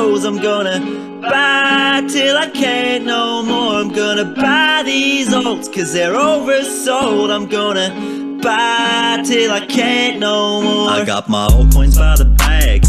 lows. I'm gonna buy till I can't no more. I'm gonna buy these alts cause they're oversold. I'm gonna buy till I can't no more. I got my old coins by the bag,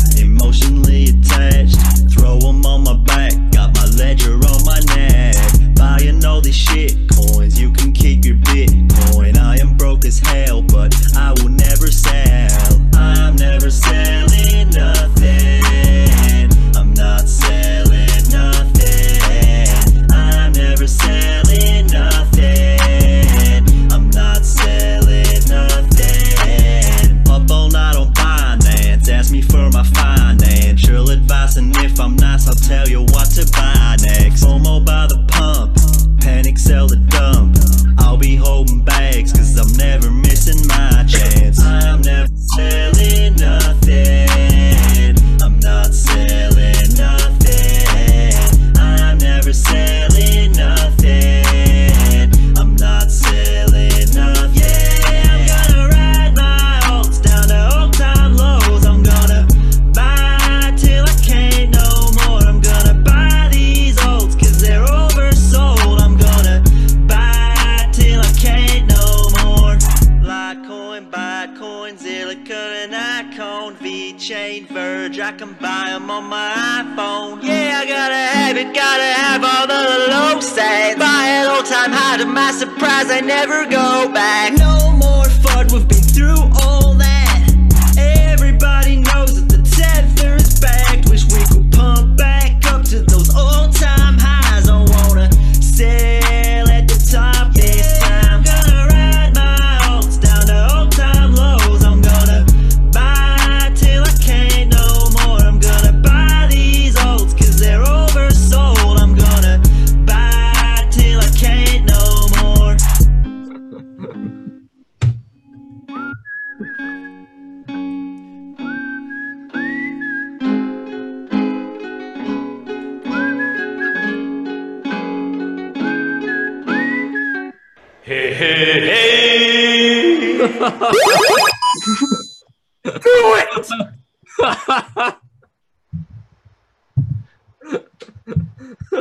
I never go back.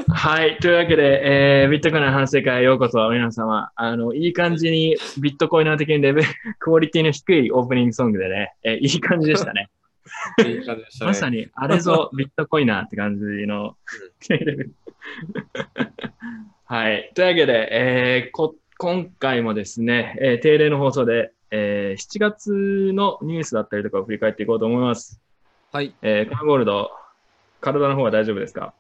はい。というわけで、えービットコインの反省会へようこそ、皆様。あの、いい感じに、ビットコイナー的にレベル、クオリティの低いオープニングソングでね、えーいい感じでしたね。いい感じでしたね。まさに、あれぞビットコイナーって感じの。はい。というわけで、えーこ今回もですね、えー定例の放送で、えー7月のニュースだったりとかを振り返っていこうと思います。はい。えーカーゴールド、体の方は大丈夫ですか？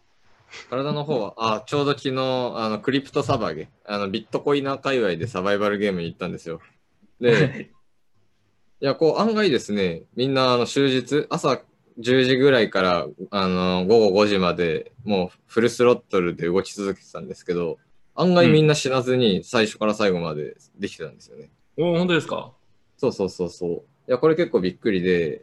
体の方は、あ、ちょうど昨日、あの、クリプトサバゲ、あの、ビットコイナー界隈でサバイバルゲームに行ったんですよ。で、いや、こう、案外ですね、みんな、あの、終日、朝10時ぐらいから、あの、午後5時まで、もうフルスロットルで動き続けてたんですけど、案外みんな死なずに最初から最後までできてたんですよね。おー本当ですか？そうそうそうそう。いや、これ結構びっくりで、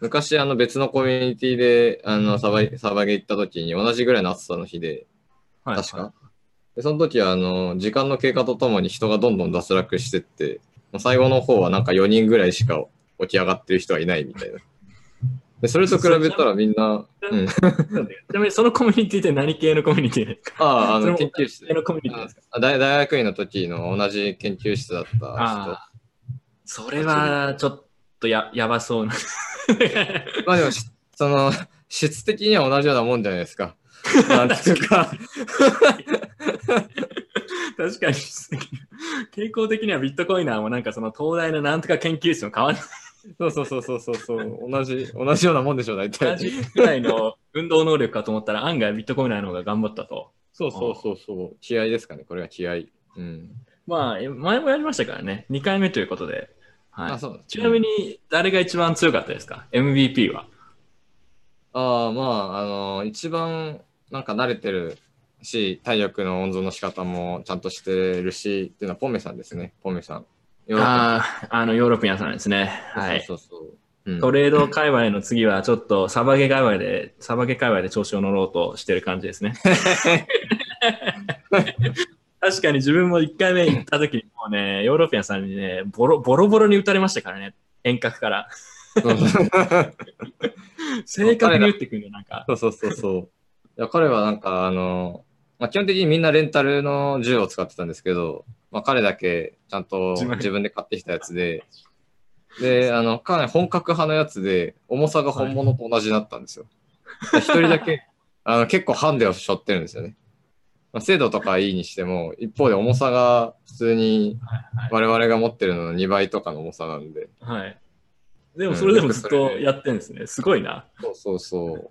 昔あの別のコミュニティで、あの、サバイ、サバゲ行った時に同じぐらいの暑さの日で、はい。確か？で、その時はあの、時間の経過とともに人がどんどん脱落してって、最後の方はなんか4人ぐらいしか起き上がってる人はいないみたいな。で、それと比べたらみんな、うん。ちなみにそのコミュニティって何系のコミュニティですか？ああ、あの、研究室のコミュニティですか？あ大大学院の時の同じ研究室だった人。ああ。それはちょっとややばそうな。まあでもし、その、質的には同じようなもんじゃないですか。なんていうか、確かに、傾向的にはビットコイナーもなんかその東大のなんとか研究室も変わらない。そうそうそうそうそうそう、同じ、同じようなもんでしょう、大同体。じぐらいの運動能力かと思ったら案外ビットコイナーの方が頑張ったと。そうそうそうそう、気合ですかね、これは気合。うん。まあ、前もやりましたからね。2回目ということで。はい、あ、そうちなみに誰が一番強かったですか ?MVP は。ああ、まあ、あの一番なんか慣れてるし、体力の温存の仕方もちゃんとしてるし、っていうのはポメさんですね、ポメさん。ヨーロッパああ、あの、ヨーロピアンさんですね。はい。そうそうそう。うんトレード界隈の次はちょっとサバゲ界隈で、サバゲ界隈で調子を乗ろうとしてる感じですね。確かに自分も1回目行った時にもうね、ヨーロピアンさんにね、ボロボロボロに打たれましたからね、遠隔から。正確に打ってくるよ、なんか。そうそうそうそう。いや、彼はなんか、あの、まあ、基本的にみんなレンタルの銃を使ってたんですけど、まあ、彼だけちゃんと自分で買ってきたやつで、で、あの、かなり本格派のやつで、重さが本物と同じだったんですよ。で一人だけ、あの、結構ハンデを背負ってるんですよね。まあ、精度とかいいにしても、一方で重さが普通にはい我々が持ってるのの2倍とかの重さなんで、はい。でもそれでもずっとやってるんですね。すごいな。そうそうそう、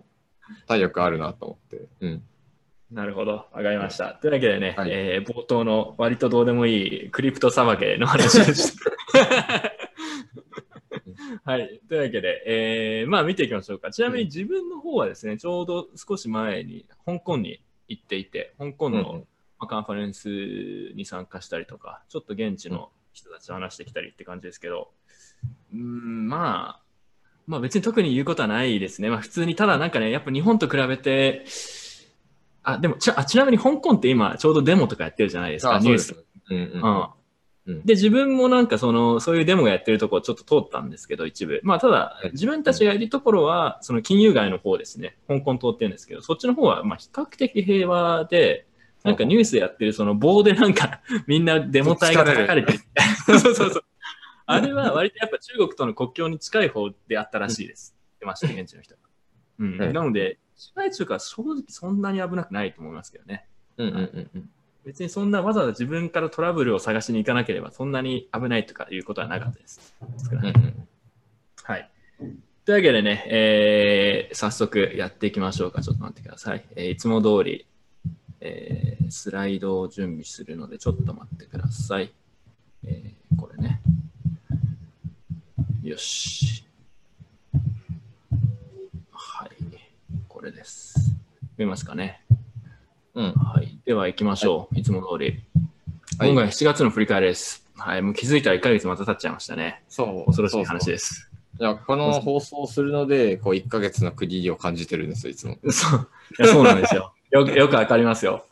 体力あるなと思って。うん。なるほど。わかりました。というわけでね、はいえー冒頭の割とどうでもいいクリプトさばけの話でした。はい。というわけで、えーまあ見ていきましょうか。ちなみに自分の方はですね、ちょうど少し前に香港に行っていて、香港の、カンファレンスに参加したりとか、ちょっと現地の人たちと話してきたりって感じですけど、うーん、まあ、まあ別に特に言うことはないですね。まあ普通に、ただなんかね、やっぱ日本と比べて、あ、でもちあちなみに香港って今ちょうどデモとかやってるじゃないですか、あニュースそうんうんうんうんで、自分もなんかその、そういうデモがやってるところちょっと通ったんですけど、一部。まあ、ただい、自分たちがいるところは、その金融街の方ですね。香港通ってるんですけど、そっちの方は、まあ、比較的平和で、なんかニュースでやってるその棒でなんか、みんなデモ隊が叩かれてる。そうそうそう。あれは割とやっぱ中国との国境に近い方であったらしいです。言 ってました、現地の人が。うん。はいなので、市街地とか正直そんなに危なくないと思いますけどね。うんうんうんうん。別にそんなわざわざ自分からトラブルを探しに行かなければそんなに危ないとかいうことはなかったです。はい。というわけでね、えー早速やっていきましょうか。ちょっと待ってください。えーいつも通り、えースライドを準備するのでちょっと待ってください。えーこれね。よし。はい。これです。見えますかね？うん。はい。では行きましょう。い、つも通り。はい今回7月の振り返りです。はい。もう気づいたら1ヶ月また経っちゃいましたね。そう。恐ろしい話です。いや、この放送するので、こう、1ヶ月の区切りを感じてるんですよ、いつも。そう。いや、そうなんですよ。よく、よくわかりますよ。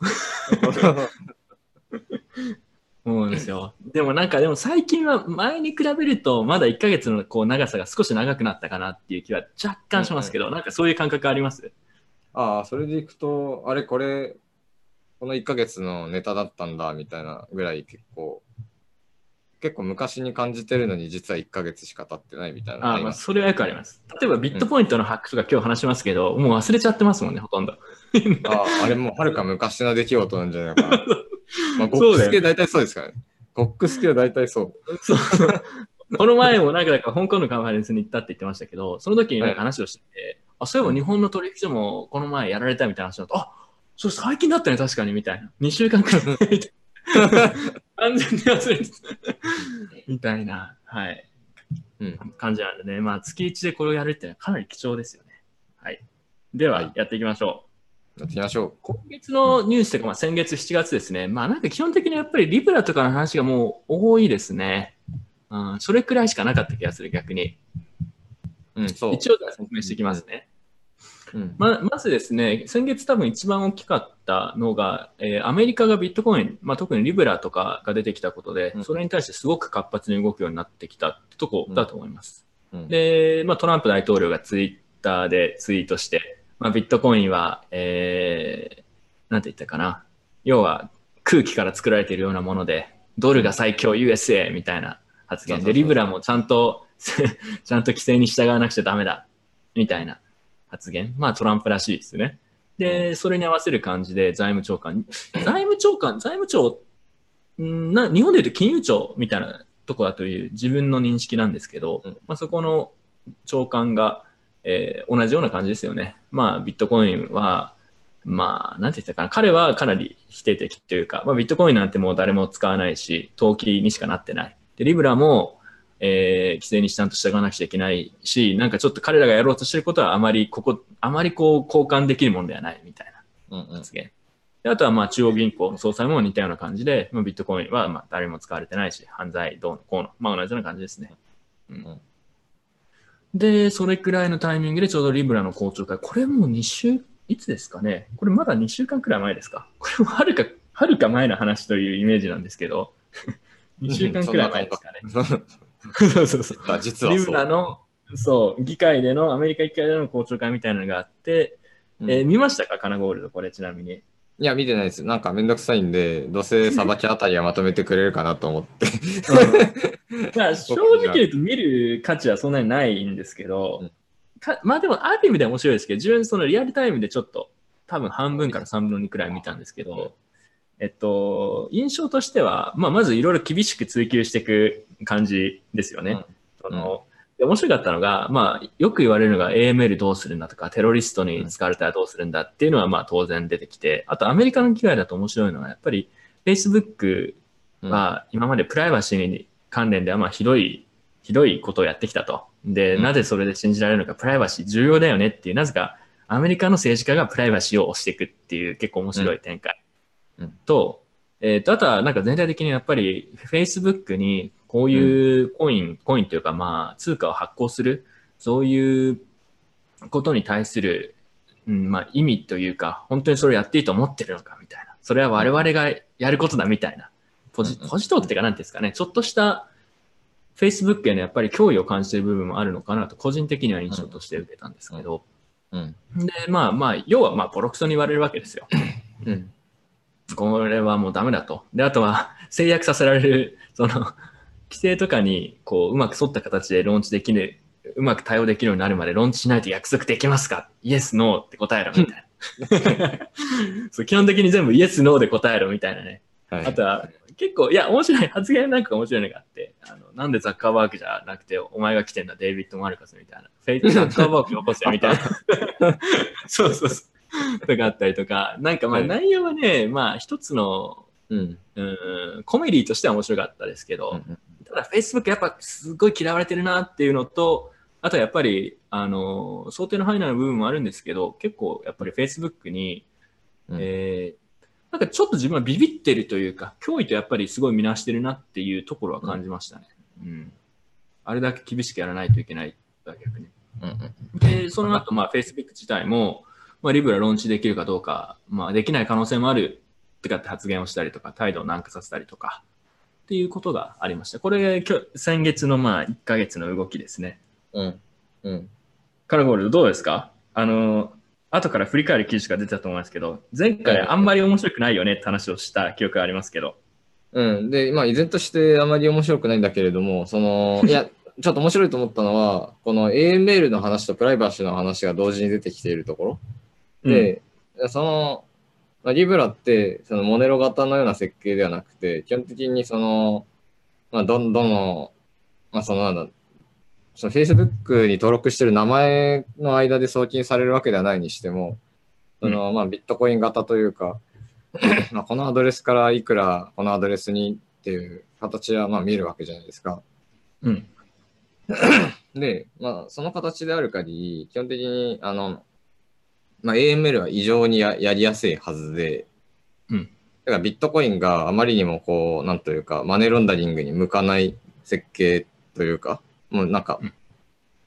そうなんですよ。でもなんか、でも最近は前に比べると、まだ1ヶ月のこう長さが少し長くなったかなっていう気は若干しますけど、なんかそういう感覚あります？ああ、それでいくと、あれ、これ、この1ヶ月のネタだったんだ、みたいなぐらい結構、結構昔に感じてるのに、実は1ヶ月しか経ってないみたいなのあまあ。それはよくあります。例えばビットポイントのハックとか今日話しますけど、もう忘れちゃってますもんね、ほとんど。ああ、あれもうはるか昔の出来事なんじゃないかな。まあ、ゴックス系大体そうですからね。ゴックス系は大体そう。そうこの前もなんか香港のカンファレンスに行ったって言ってましたけど、その時になんか話をしてて、あ、そういえば日本の取引所もこの前やられたみたいな話だと、あ、それ最近だったね、確かに、みたいな。2週間くらい前みたいな。完全に忘れてた。みたいな、はい。うん。感じなんでね。まあ、月1でこれをやるっていうのはかなり貴重ですよね。はい。では、はいやっていきましょう。やってみましょ今月のニュースというか、まあ、先月7月ですね。まあなんか基本的にやっぱりリブラとかの話がもう多いですね。うん、それくらいしかなかった気がする、逆に。う。うん、そう。一応説明していきますね。うん。ままずですね、先月多分一番大きかったのが、えーアメリカがビットコイン、まあ、特にリブラとかが出てきたことでう、んそれに対してすごく活発に動くようになってきたってとこだと思います。うん、で、まあ、トランプ大統領がツイッターでツイートして、まあ、ビットコインは、えー、なんて言ったかな。要は空気から作られているようなもので、ドルが最強 USA みたいな発言で、リブラもちゃんと、ちゃんと規制に従わなくちゃダメだ、みたいな発言。まあトランプらしいですね。で、それに合わせる感じで財務長官、財務長官、財務長、んな日本で言うと金融庁みたいなとこだという自分の認識なんですけど、うんまあ、そこの長官が、えー同じような感じですよね。まあ、ビットコインは、まあ、なんて言ったかな、彼はかなり否定的というか、まあ、ビットコインなんてもう誰も使わないし、投機にしかなってない。で、リブラも、えー規制にちゃんと従わなくちゃいけないし、なんかちょっと彼らがやろうとしてることはあまり、ここ、あまりこう、交換できるものではないみたいなうんうん発言。であとはまあ中央銀行の総裁も似たような感じで、まあ、ビットコインはまあ誰も使われてないし、犯罪どうのこうの、まあ同じような感じですね。うんうんで、それくらいのタイミングでちょうどリブラの公聴会、これもう2週、いつですかね？これまだ2週間くらい前ですか？これもはるか、はるか前の話というイメージなんですけど、2週間くらい前ですかね。そうそうそう。実はリ。ブラの、そう、議会での、アメリカ議会での公聴会みたいなのがあって、うんえー見ましたか？カナゴールド、これちなみに。いや、見てないです。なんかめんどくさいんで、どうせさばきあたりはまとめてくれるかなと思って。まあ、正直言うと見る価値はそんなにないんですけど、うんかまあでも、ある意味では面白いですけど、自分そのリアルタイムでちょっと、多分半分から3分の2くらい見たんですけど、えっと、印象としては、まあ、まずいろいろ厳しく追求していく感じですよね。うんそので面白かったのが、まあ、よく言われるのが AML どうするんだとか、テロリストに使われたらどうするんだっていうのはまあ当然出てきて、あとアメリカの機会だと面白いのは、やっぱり Facebook は今までプライバシーに関連ではまあひどい、ひどいことをやってきたと。で、うん。なぜそれで信じられるのか、プライバシー重要だよねっていう、なぜかアメリカの政治家がプライバシーを押していくっていう結構面白い展開。うん。と、えっ、と、あとはなんか全体的にやっぱり Facebook にこういうコイン、コインというかまあ通貨を発行する、そういうことに対する、うん、まあ意味というか、本当にそれをやっていいと思ってるのかみたいな。それは我々がやることだみたいな。ポジポジトークっていうか何ていうんですかね、ちょっとした Facebook へのやっぱり脅威を感じている部分もあるのかなと個人的には印象として受けたんですけど、うん。で、まあまあ、要はまあボロクソに言われるわけですよ。うん。これはもうダメだと。で、あとは制約させられる、その、規制とかにこううまく沿った形でローンチできる、うまく対応できるようになるまでローンチしないと約束できますか？イエス、ノーって答えろみたいな。そう基本的に全部イエス、ノーで答えろみたいなね。はい。あとは結構、いや、面白い、発言なんか面白いのがあって、あのなんでザッカーバーグじゃなくて、お前が来てんだ、デイビッド・マルカスみたいな。フェイトザッカーバーグよこせみたいな。そうそうそう。とかあったりとか、なんかまあはい内容はね、まあ一つの、うん。うん、コメディとしては面白かったですけど、うんただ Facebook やっぱすごい嫌われてるなっていうのと、あとはやっぱり、あの、想定の範囲内の部分もあるんですけど、結構やっぱり Facebook に、うんえーなんかちょっと自分はビビってるというか、脅威とやっぱりすごい見なしてるなっていうところは感じましたね。うん。あれだけ厳しくやらないといけない、逆に。うん。で、その後、まあ、Facebook 自体も、まあ、リブラローンチできるかどうか、まあ、できない可能性もあるってかって発言をしたりとか、態度を軟化させたりとか、っていうことがありました。これ、今日先月のまあ、1ヶ月の動きですね。うん。うん。カラゴールドどうですか？あの、後から振り返る記事が出たと思いますけど、前回あんまり面白くないよねって話をした記憶がありますけど。うん。で、まあ、依然としてあまり面白くないんだけれども、その、いや、ちょっと面白いと思ったのは、この AML の話とプライバシーの話が同時に出てきているところ。で、その、まあ、リブラって、そのモネロ型のような設計ではなくて、基本的にその、まあ、どんどの、まあ、そのなんだ、その Facebook に登録してる名前の間で送金されるわけではないにしても、その、まあ、ビットコイン型というか、まあ、このアドレスからいくらこのアドレスにっていう形はまあ見るわけじゃないですか。うん。で、まあ、その形である限り、基本的に、あの、まあ、AML は異常にややりやすいはずで、うん。だからビットコインがあまりにもこう、なんというか、マネーロンダリングに向かない設計というか、もうなんか、うん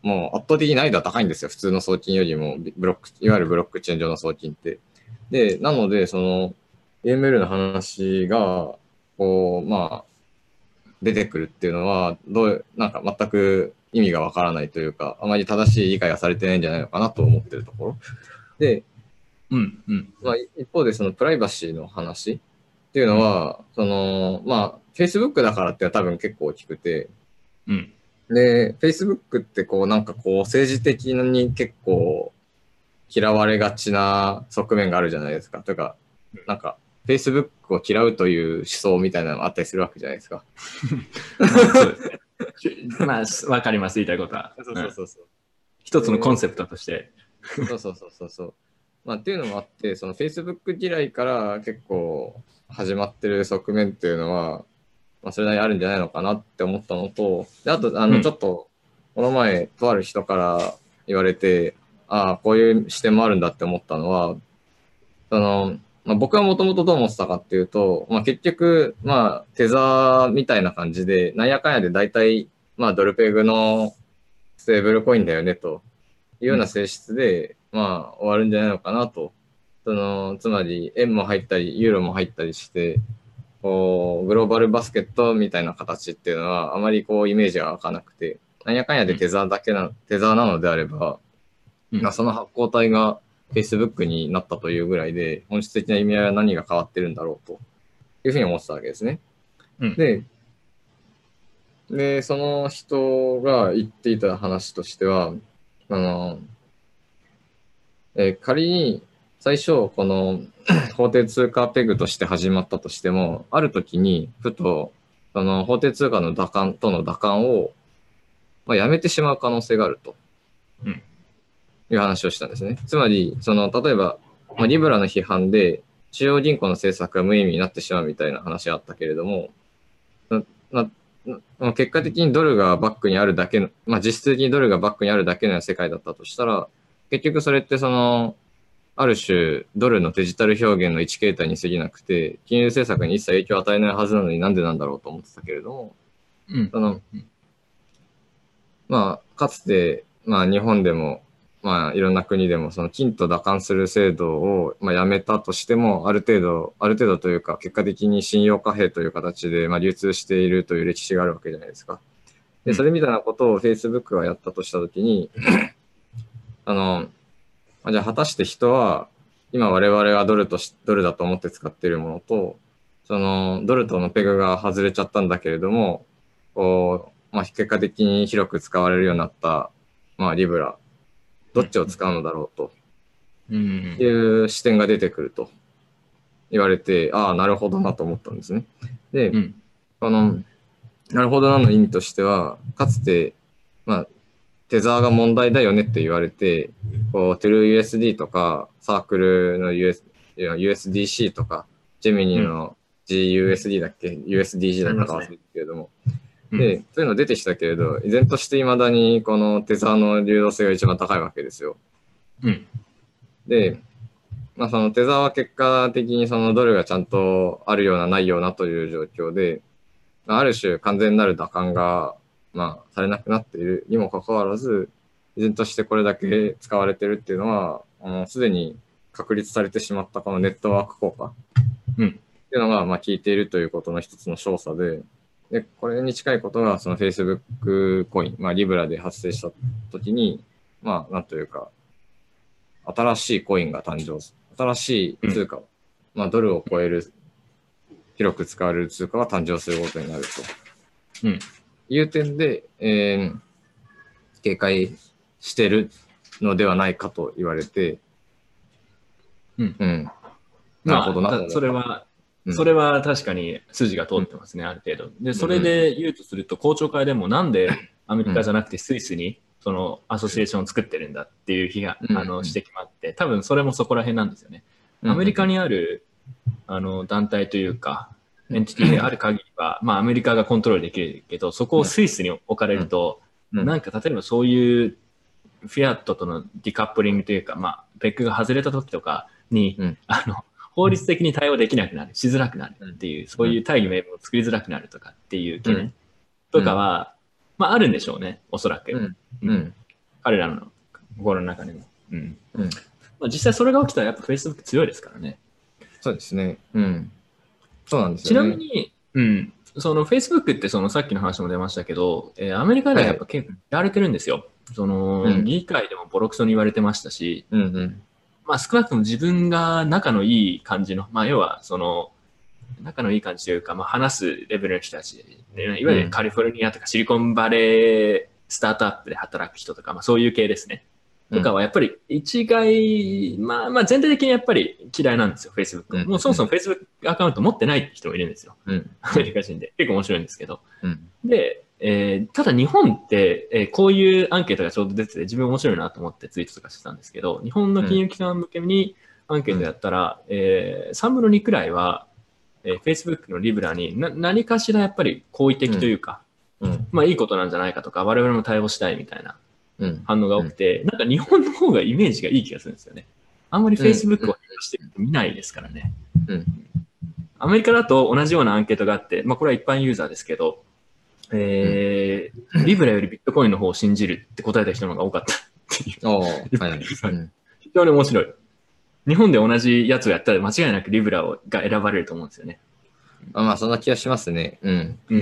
もう圧倒的に難易度は高いんですよ。普通の送金よりも、ブロック、いわゆるブロックチェーン上の送金って。で、なので、その、AML の話が、こう、まあ、出てくるっていうのは、どう、なんか全く意味がわからないというか、あまり正しい理解がされてないんじゃないのかなと思ってるところ。で、うん。うん。まあ、一方でそのプライバシーの話っていうのは、その、まあ、Facebook だからって多分結構大きくて、うん。で、Facebook ってこうなんかこう政治的に結構嫌われがちな側面があるじゃないですか。というか、なんか Facebook を嫌うという思想みたいなのがあったりするわけじゃないですか。まあそうですね。まあ、わかります、言いたいことは。うんそうそう。一つのコンセプトとして。そうそうそうそうそう。まあ、っていうのもあって、その Facebook 嫌いから結構始まってる側面っていうのは、まあ、それなりにあるんじゃないのかなって思ったのと、であと、あの、うんちょっと、この前、とある人から言われて、ああ、こういう視点もあるんだって思ったのは、その、まあ、僕はもともとどう思ってたかっていうと、まあ、結局、まあ、テザーみたいな感じで、なんやかんやで大体、まあ、ドルペグのステーブルコインだよね、というような性質で、まあ、終わるんじゃないのかなと。その、つまり、円も入ったり、ユーロも入ったりして、こう、グローバルバスケットみたいな形っていうのは、あまりこう、イメージが湧かなくて、なんやかんやでテザーだけな、テザーなのであれば、うんまあ、その発行体が Facebook になったというぐらいで、本質的な意味合いは何が変わってるんだろうというふうに思ってたわけですね。うんで、で、その人が言っていた話としては、あの、えー仮に最初、この 法定通貨ペグとして始まったとしても、ある時にふと、その法定通貨の打感との打感を、まあ、やめてしまう可能性があると。うんいう話をしたんですね。つまり、その、例えば、まあ、リブラの批判で、中央銀行の政策が無意味になってしまうみたいな話があったけれども、ななな結果的にドルがバックにあるだけの、まあ、実質的にドルがバックにあるだけの世界だったとしたら、結局それってその、ある種、ドルのデジタル表現の一形態に過ぎなくて、金融政策に一切影響を与えないはずなのになん。でなん。だろうと思ってたけれども、うん。そのまあ、かつて、まあ、日本でも、まあ、いろんな国でも、その金と打感する制度を、まあ、やめたとしても、ある程度、ある程度というか、結果的に信用貨幣という形で、まあ、流通しているという歴史があるわけじゃないですか。で、うんそれみたいなことを Facebook がやったとしたときに、あの、まあじゃあ果たして人は、今我々がドルとし、ドルだと思って使っているものと、その、ドルとのペグが外れちゃったんだけれども、こう、まあ、結果的に広く使われるようになった、まあ、リブラ、どっちを使うのだろうと。うん。いう視点が出てくると。言われて、ああ、なるほどなと思ったんですね。で、うん。この、なるほどなの意味としては、かつて、まあ、テザーが問題だよねって言われて、こう、TrueUSD とか、サークルの US USDC とか、ジェミニの GUSD だっけ、?USDG だったか忘れたけれども、うんで、そういうの出てきたけれど、依然として未だにこのテザーの流動性が一番高いわけですよ。うん。で、まあ、そのテザーは結果的にそのドルがちゃんとあるようなないようなという状況で、まあある種完全なる打感が、まあ、されなくなっているにもかかわらず、依然としてこれだけ使われてるっていうのは、すでに確立されてしまったこのネットワーク効果うん。っていうのが、まあ、効いているということの一つの証左で、で、これに近いことが、その Facebook コイン、まあ、リブラで発生したときに、まあ、なんというか、新しいコインが誕生する。新しい通貨、まあ、ドルを超える、広く使われる通貨が誕生することになると。うんいう点で、えー警戒してるのではないかと言われて、うんうん。なるほどなまあたそれは、うんそれは確かに筋が通ってますね、ある程度。で、それで言うとすると、公聴会でもなんでアメリカじゃなくてスイスにそのアソシエーションを作ってるんだっていう日が、うん。あの指摘もあって、多分それもそこら辺なんですよね。アメリカにあるあの団体というか、エンティティである限りは、まあアメリカがコントロールできるけど、そこをスイスに置かれると、うん。なんか例えばそういうフィアットとのディカップリングというか、まあ、ペックが外れた時とかに、うん。あの、法律的に対応できなくなる、しづらくなるっていう、そういう大義名分を作りづらくなるとかっていう懸念とかは、まああるんでしょうね、おそらく。うんうん。彼らの心の中にも。うん。うん。まあ、実際それが起きたらやっぱ Facebook 強いですからね。そうですね。うん。そうなんですちよね。なみに、うん、その Facebook ってそのさっきの話も出ましたけど、えーアメリカではやっぱ結構やられてるんですよ。その、うん議会でもボロクソに言われてましたし、うんうん。まあ少なくとも自分が仲のいい感じの、まあ要はその、仲のいい感じというか、まあ話すレベルの人たち、ねいわゆるカリフォルニアとかシリコンバレースタートアップで働く人とか、まあそういう系ですね。とかはやっぱり一概、まあまあ全体的にやっぱり嫌いなんですよ、Facebook。うんもうそもそも Facebook アカウント持ってない人もいるんですよ。うん。アメリカ人で。結構面白いんですけど。うん。で、えーただ日本って、えーこういうアンケートがちょうど出てて自分面白いなと思ってツイートとかしてたんですけど、日本の金融機関向けにアンケートやったら、えー3分の2くらいは、えー Facebook のリブラにな何かしらやっぱり好意的というか、うん。まあいいことなんじゃないかとか、我々も対応したいみたいなうん。反応が多くて、なんか日本の方がイメージがいい気がするんですよね。あんまり Facebook を変してる人見ないですからね。うん。アメリカだと同じようなアンケートがあって、まあこれは一般ユーザーですけど、えーリブラよりビットコインの方を信じるって答えた人の方が多かったっていう。はい非常に面白い。日本で同じやつをやったら間違いなくリブラをが選ばれると思うんですよね。あまあ、そんな気がしますね。うん。うん。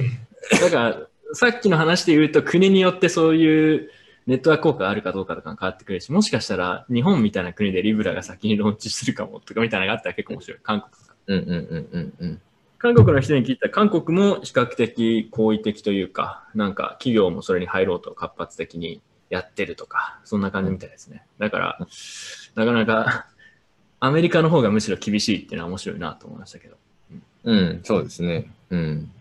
だから、さっきの話で言うと、国によってそういうネットワーク効果があるかどうかとか変わってくるし、もしかしたら日本みたいな国でリブラが先にローンチするかもとかみたいなのがあったら結構面白い。韓国とか。うんうんうんうんうん。韓国の人に聞いたら、韓国も比較的好意的というか、なんか企業もそれに入ろうと活発的にやってるとか、そんな感じみたいですね。だから、なかなかアメリカの方がむしろ厳しいっていうのは面白いなと思いましたけど。うん、そうですね。うん。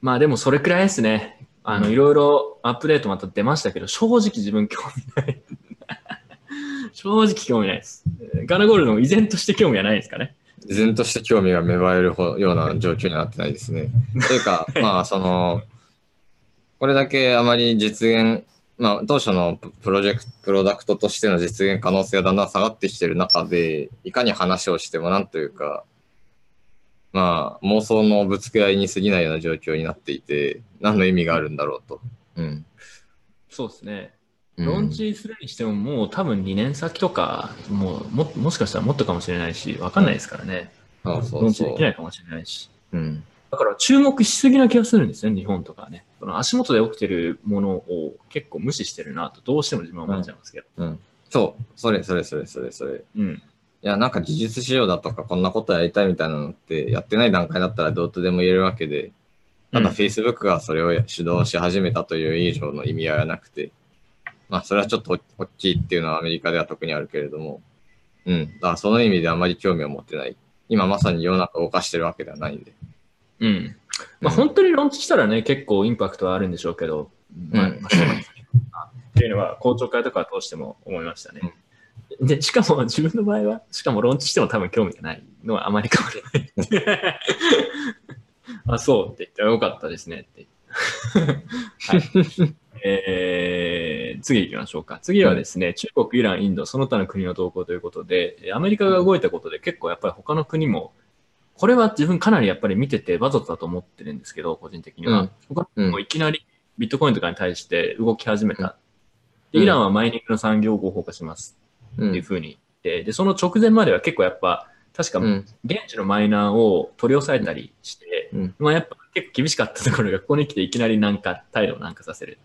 まあでもそれくらいですね。あの、いろいろアップデートまた出ましたけど、正直自分興味ない。正直興味ないです。ガナゴールドも依然として興味はないですかね。依然として興味が芽生えるほような状況になってないですね。というか、まあ、その、これだけあまり実現、まあ、当初のププロジェクト、プロダクトとしての実現可能性がだんだん下がってきてる中で、いかに話をしてもなんというか、まあ、妄想のぶつけ合いに過ぎないような状況になっていて、何の意味があるんだろうと。うん。そうですね。うんローンチするにしてももう多分2年先とか、もうももしかしたらもっとかもしれないし、わかんないですからね。そうそローンチ。できないかもしれないし。うん。だから注目しすぎな気がするんですよね、日本とかはね。その足元で起きてるものを結構無視してるなと、どうしても自分は思っちゃいますけど。うん。そう。それ、それ、それ、それ、それ。うん。いや、なんか技術仕様だとか、こんなことやりたいみたいなのって、やってない段階だったらどうとでも言えるわけで、ただうん Facebook がそれを主導し始めたという以上の意味合いはなくて、まあ、それはちょっと大きいっていうのはアメリカでは特にあるけれども、うん。だからその意味であまり興味を持ってない。今まさに世の中を動かしてるわけではないんで。うん。まあ、うん本当にローンチしたらね、結構インパクトはあるんでしょうけど、まあ、うんっていうのは、公聴会とかを通しても思いましたね。で、しかも自分の場合は、しかもローンチしても多分興味がないのはあまり変わらない。あ、そうって言って、よかったですねって。はい えー次行きましょうか。次はですね、中国、イラン、インド、その他の国の動向ということで、えーアメリカが動いたことで結構やっぱり他の国も、これは自分かなりやっぱり見ててわざとだと思ってるんですけど、個人的には。うん他の国もいきなりビットコインとかに対して動き始めた。で、イランはマイニングの産業を合法化しますうっていうんふうに言って、で、その直前までは結構やっぱ、確かうん。現地のマイナーを取り押さえたりして、うんまあやっぱ結構厳しかったところがここに来ていきなりなんか態度をなんかさせる。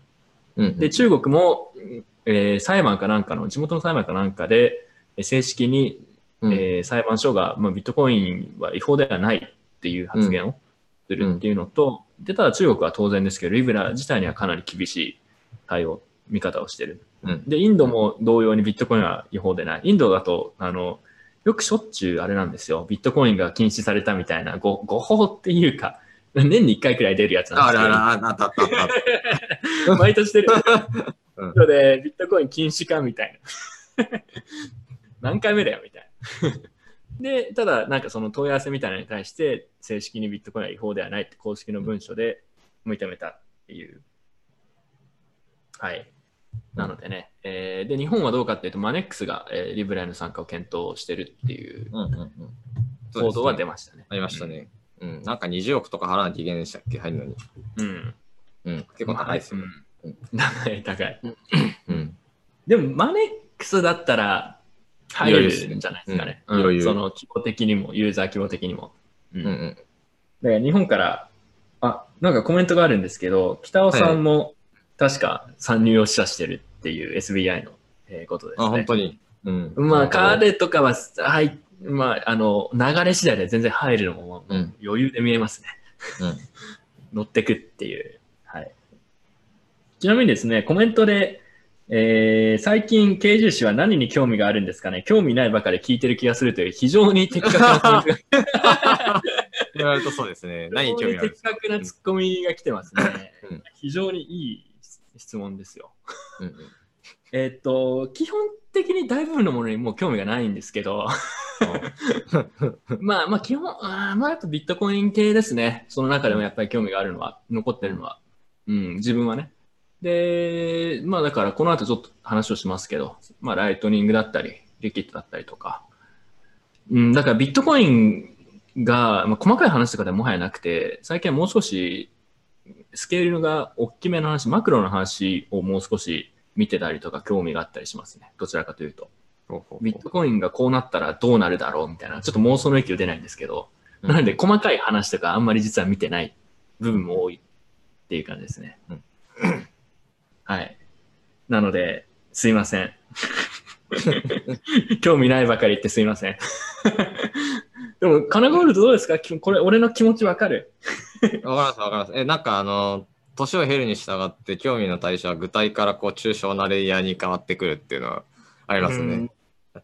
うん。で、中国も、えー裁判かなんかの、地元の裁判かなんかで、えー正式に、うん、えー裁判所が、まあ、ビットコインは違法ではないっていう発言をするっていうのと、で、ただ中国は当然ですけど、リブラ自体にはかなり厳しい対応、見方をしてる。うんで、インドも同様にビットコインは違法でない。インドだと、あの、よくしょっちゅうあれなんですよ。ビットコインが禁止されたみたいな、ご誤報っていうか、年に1回くらい出るやつなんですけど。あらあら、あったあったあった。毎年出る。うんで、ビットコイン禁止かみたいな。何回目だよみたいな。で、ただ、なんかその問い合わせみたいなのに対して、正式にビットコインは違法ではないって公式の文書で認めたっていう。はい。なのでね、えーで、日本はどうかっていうと、マネックスが、えーリブラへの参加を検討してるっていううんうんうん。報道は出まましたね。ありましたね。うん。なんか20億とか払わなきゃいけないんでしたっけ？入るのに。うん。うん。結構高いですよ。まあうん 高い、高い。うん。でも、マネックスだったら入れるんじゃないですかね。うん余裕その規模的にも、ユーザー規模的にも。うんうんうん。だから日本から、あ、なんかコメントがあるんですけど、北尾さんも確か参入を示唆してるっていう SBI の、えーことですね。あ、本当に。うん。まあ、彼とかは、はい、まあ、あの、流れ次第で全然入るのも、うん余裕で見えますね。うん 乗ってくっていう。はい。ちなみにですね、コメントで、えー最近、慶重氏は何に興味があるんですかね？興味ないばかり聞いてる気がするという非常に的確なコメントが言われるとそうですね。何に興味ある的確なツッコミが来てますね。うん非常にいい質問ですよ。うんうんえーっと、基本的に大部分のものにもう興味がないんですけど、まあまあ基本、あーまあやっぱビットコイン系ですね。その中でもやっぱり興味があるのは、残ってるのは。うん、自分はね。で、まあだからこの後ちょっと話をしますけど、まあライトニングだったり、リキッドだったりとか。うん、だからビットコインが、まあ、細かい話とかでもはやなくて、最近はもう少しスケールが大きめの話、マクロの話をもう少し見てたりとか興味があったりしますね。どちらかというと。ビットコインがこうなったらどうなるだろうみたいな、ちょっと妄想の域を出ないんですけど、うんなので細かい話とかあんまり実は見てない部分も多いっていう感じですね。うんはい。なので、すいません。興味ないばかり言ってすいません。でも、カナゴールドどうですか？きこれ、俺の気持ちわかる？わかります、わかります。え、なんかあの、年を経るに従って興味の対象は具体からこう抽象なレイヤーに変わってくるっていうのはありますね。うん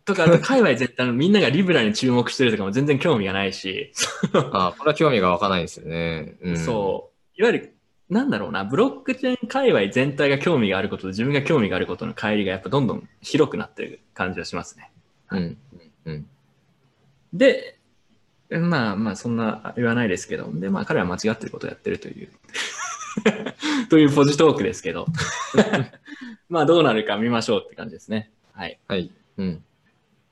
とか、あと界隈全体のみんながリブラに注目してるとかも全然興味がないし、あこれは興味が湧かないんですよね。うん、そう、いわゆる、なんだろうな、ブロックチェーン界隈全体が興味があることと自分が興味があることの乖離がやっぱどんどん広くなってる感じがしますね。う。うん。うん。で、まあまあそんな言わないですけど、でまあ彼は間違ってることをやってるという、というポジトークですけど、まあどうなるか見ましょうって感じですね。はい。はい。うん。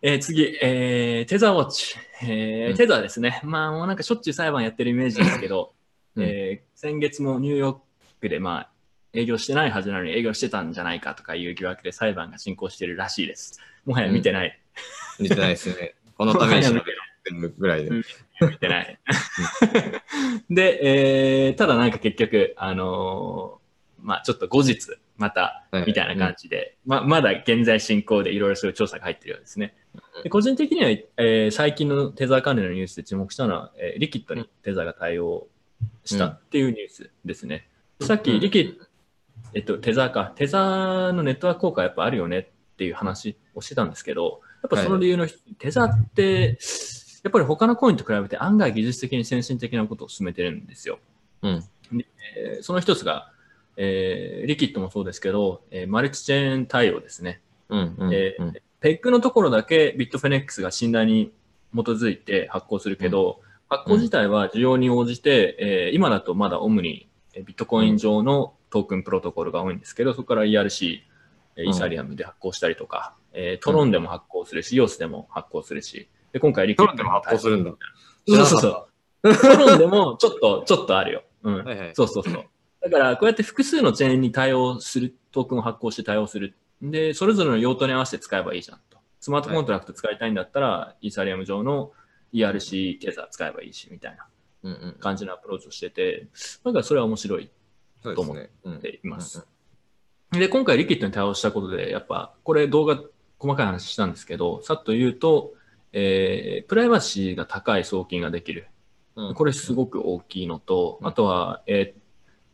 えー次、えーテザーウォッチ。えーうんテザーですね。まあもうなんかしょっちゅう裁判やってるイメージですけど、うんえー先月もニューヨークでまあ営業してないはずなのに営業してたんじゃないかとかいう疑惑で裁判が進行しているらしいです。もはや見てない。見てないですね。このために調べるぐらいで。うん見てない。で、えーただなんか結局、あのーまあちょっと後日、また、はい。みたいな感じで、ままだ現在進行でいろいろそういう調査が入ってるようですね。で個人的には、えー最近のテザー関連のニュースで注目したのは、えーリキッドにテザーが対応したっていうニュースですね。さっきリキッド、えっと、テザーか、テザーのネットワーク効果やっぱあるよねっていう話をしてたんですけど、やっぱその理由の一つ、テザーって、やっぱり他のコインと比べて案外技術的に先進的なことを進めてるんですよ。うん。えーその一つが、えーリキッドもそうですけど、えーマルチチェーン対応ですね。うん。うん。えペッグのところだけ Bitfinex が信頼に基づいて発行するけど、発行自体は需要に応じて、えー今だとまだ主にえービットコイン上のトークンプロトコルが多いんですけど、そこから ERC、イーサリアムで発行したりとか、えートロンでも発行するし、 EOS でも発行するし、で今回リキッドトロンでも発行するんだ。そうそうそう。トロンでもちょっと、ちょっとあるよ。うん。はいはい。そうそうそう。だから、こうやって複数のチェーンに対応する、トークンを発行して対応する。で、それぞれの用途に合わせて使えばいいじゃんと。スマートコントラクト使いたいんだったら、イーサリアム上の ERC テザー使えばいいし、みたいな。感じのアプローチをしてて、だからそれは面白いそうですね。うんっています。で、今回リキッドに対応したことで、やっぱ、これ動画、細かい話したんですけど、さっと言うと、えープライバシーが高い送金ができる。うん。これすごく大きいのと、うん。あとは、えー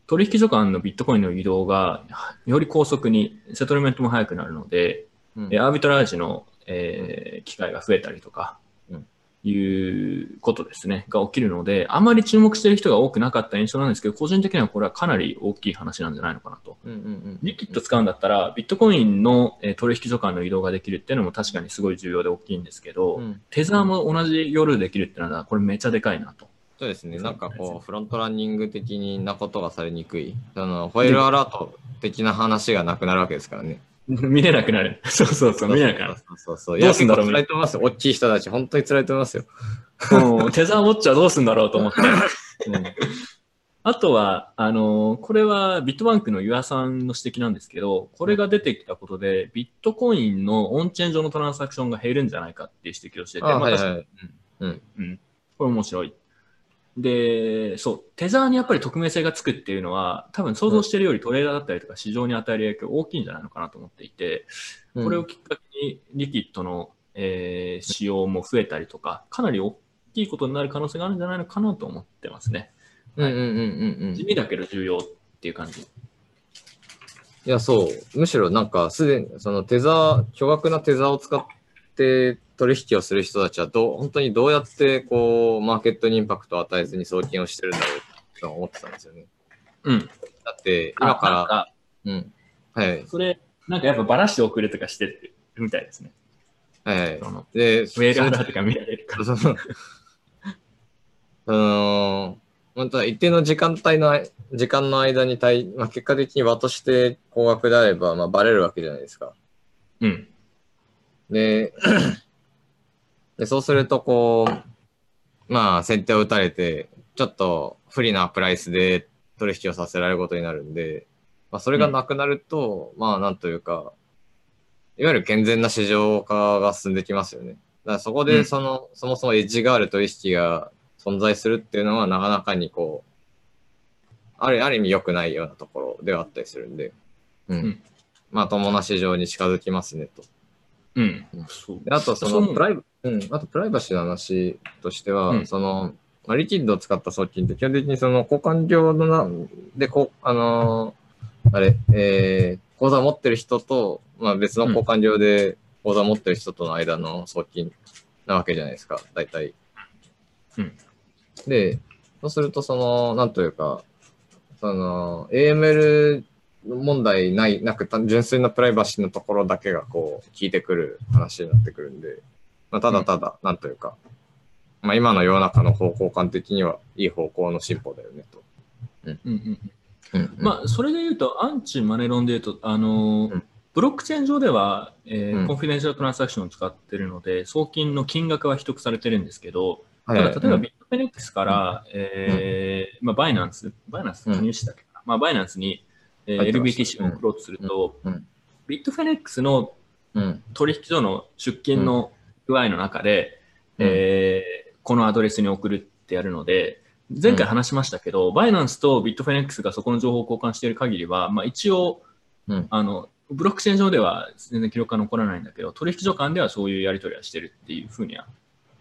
取引所間のビットコインの移動がより高速に、セトルメントも早くなるので、うん。えーアービトラージの、えー機会が増えたりとかうん、いうことですね、が起きるので、あまり注目している人が多くなかった印象なんですけど、個人的にはこれはかなり大きい話なんじゃないのかなと。うんうんうん。リキッド使うんだったら、ビットコインのえー取引所間の移動ができるっていうのも確かにすごい重要で大きいんですけど、うんテザーも同じ夜できるってのは、これめっちゃでかいなと。そうですね。なんかこう、フロントランニング的なことがされにくい。あの、ホイールアラート的な話がなくなるわけですからね。見れなくなる。そうそうそう、見れなくなる。そうそうそう。どうすんだろう辛いと思いますよ。大きい人たち、本当に辛いと思いますよ。もうテザーウォッチはどうすんだろうと思って。あとは、あのーこれはビットバンクのユアさんの指摘なんですけど、これが出てきたことで、ビットコインのオンチェーン上のトランサクションが減るんじゃないかっていう指摘をしてて、あはいまあ確かにはい。うん。うん。これ面白い。で、そう、テザーにやっぱり匿名性がつくっていうのは、多分想像してるよりトレーダーだったりとか市場に与える影響大きいんじゃないのかなと思っていて、これをきっかけにリキッドの、えー使用も増えたりとか、かなり大きいことになる可能性があるんじゃないのかなと思ってますね。うんうんうんうんうん。地味だけど重要っていう感じ。いや、そう。むしろなんか、すでに、そのテザー、巨額なテザーを使って取引をする人たちはどう、本当にどうやって、こう、マーケットにインパクトを与えずに送金をしてるんだろうと思ってたんですよね。うん。だって、今か、らうん。はい。それ、なんかやっぱばらして送るとかしてるみたいですね。はいで、メールアラートが見られるから。その、あのー本当は一定の時間帯の時間の間に対、まあ、結果的に和として高額であれば、まあ、バレるわけじゃないですか。うん。で、でそうすると、こう、まあ、先手を打たれて、ちょっと不利なプライスで取引をさせられることになるんで、まあ、それがなくなると、まあ、なんというか、いわゆる健全な市場化が進んできますよね。だからそこで、うんその、そもそもエッジがある取引が存在するっていうのは、なかなかにこう、あるある意味良くないようなところではあったりするんで、うん。うんまあ、友な市場に近づきますねと。うん。であと、そのプライバ、うん、あとプライバシーの話としては、うん。その、まあリキッドを使った送金って基本的にその交換料のな、で、こう、あのーあれ、えー、口座を持ってる人と、まあ別の交換料で口座を持ってる人との間の送金なわけじゃないですか、大体。うん。で、そうすると、その、なんというか、その、AML 問題ない、なく、単純粋なプライバシーのところだけがこう、聞いてくる話になってくるんで、まあ、ただただ、なんというか、まあ今の世の中の方向感的にはいい方向の進歩だよねと。うん。うんうんまあ、それで言うと、アンチマネロンで言うと、あのーうん。ブロックチェーン上では、えーうん。コンフィデンシャルトランサクションを使ってるので、送金の金額は秘匿されてるんですけど、はいはい。ただ例えばビットフェニックスから、えーまあ、バイナンス、バイナンス加入してたっけかな、まあ、バイナンスに、えー LBTC を送ろうとすると、うんうん。ビットフェニックスのうん。取引所の出金の具合の中で、うん。えーこのアドレスに送るってやるので、前回話しましたけど、バイナンスとビットフェニックスがそこの情報を交換している限りは、まあ、一応、うん。あの、ブロックチェーン上では全然記録が残らないんだけど、取引所間ではそういうやり取りはしてるっていうふうには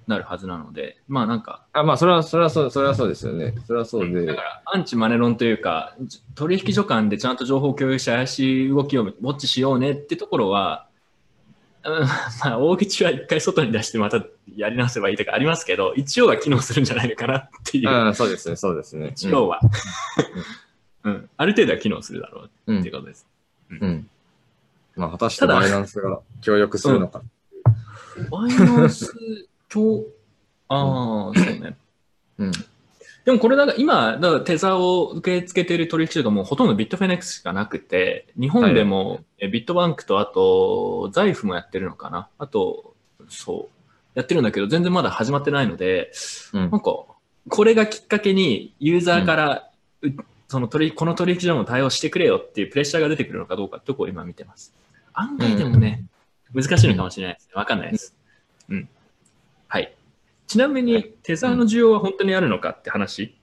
なるはずなので、まあなんか、あ、まあ、それは、それはそう、それはそうですよね。それはそうでだか。らアンチマネロンというか、じ取引所間でちゃんと情報を共有して怪しい動きをウォッチしようねってところは、うん、まあ大口は一回外に出してまたやり直せばいいとかありますけど、一応は機能するんじゃないのかなっていう、うん、そうですね、そうですね。一応は、うん。ある程度は機能するだろううんっていうことです。うん。まあ、果たしてバイナンスが協力するのか。バイナンス、今日、ああ、そうね。うん。でもこれだから今、だからテザーを受け付けている取引所がもうほとんどビットフェネックスしかなくて、日本でもえビットバンクとあと、財布もやってるのかな？あと、そう、やってるんだけど、全然まだ始まってないので、うんなんか、これがきっかけにユーザーから、うその取りこの取引所も対応してくれよっていうプレッシャーが出てくるのかどうかってとこを今見てます。案外でもね、難しいのかもしれないですね。わかんないです。うん。はい。ちなみに、テザーの需要は本当にあるのかって話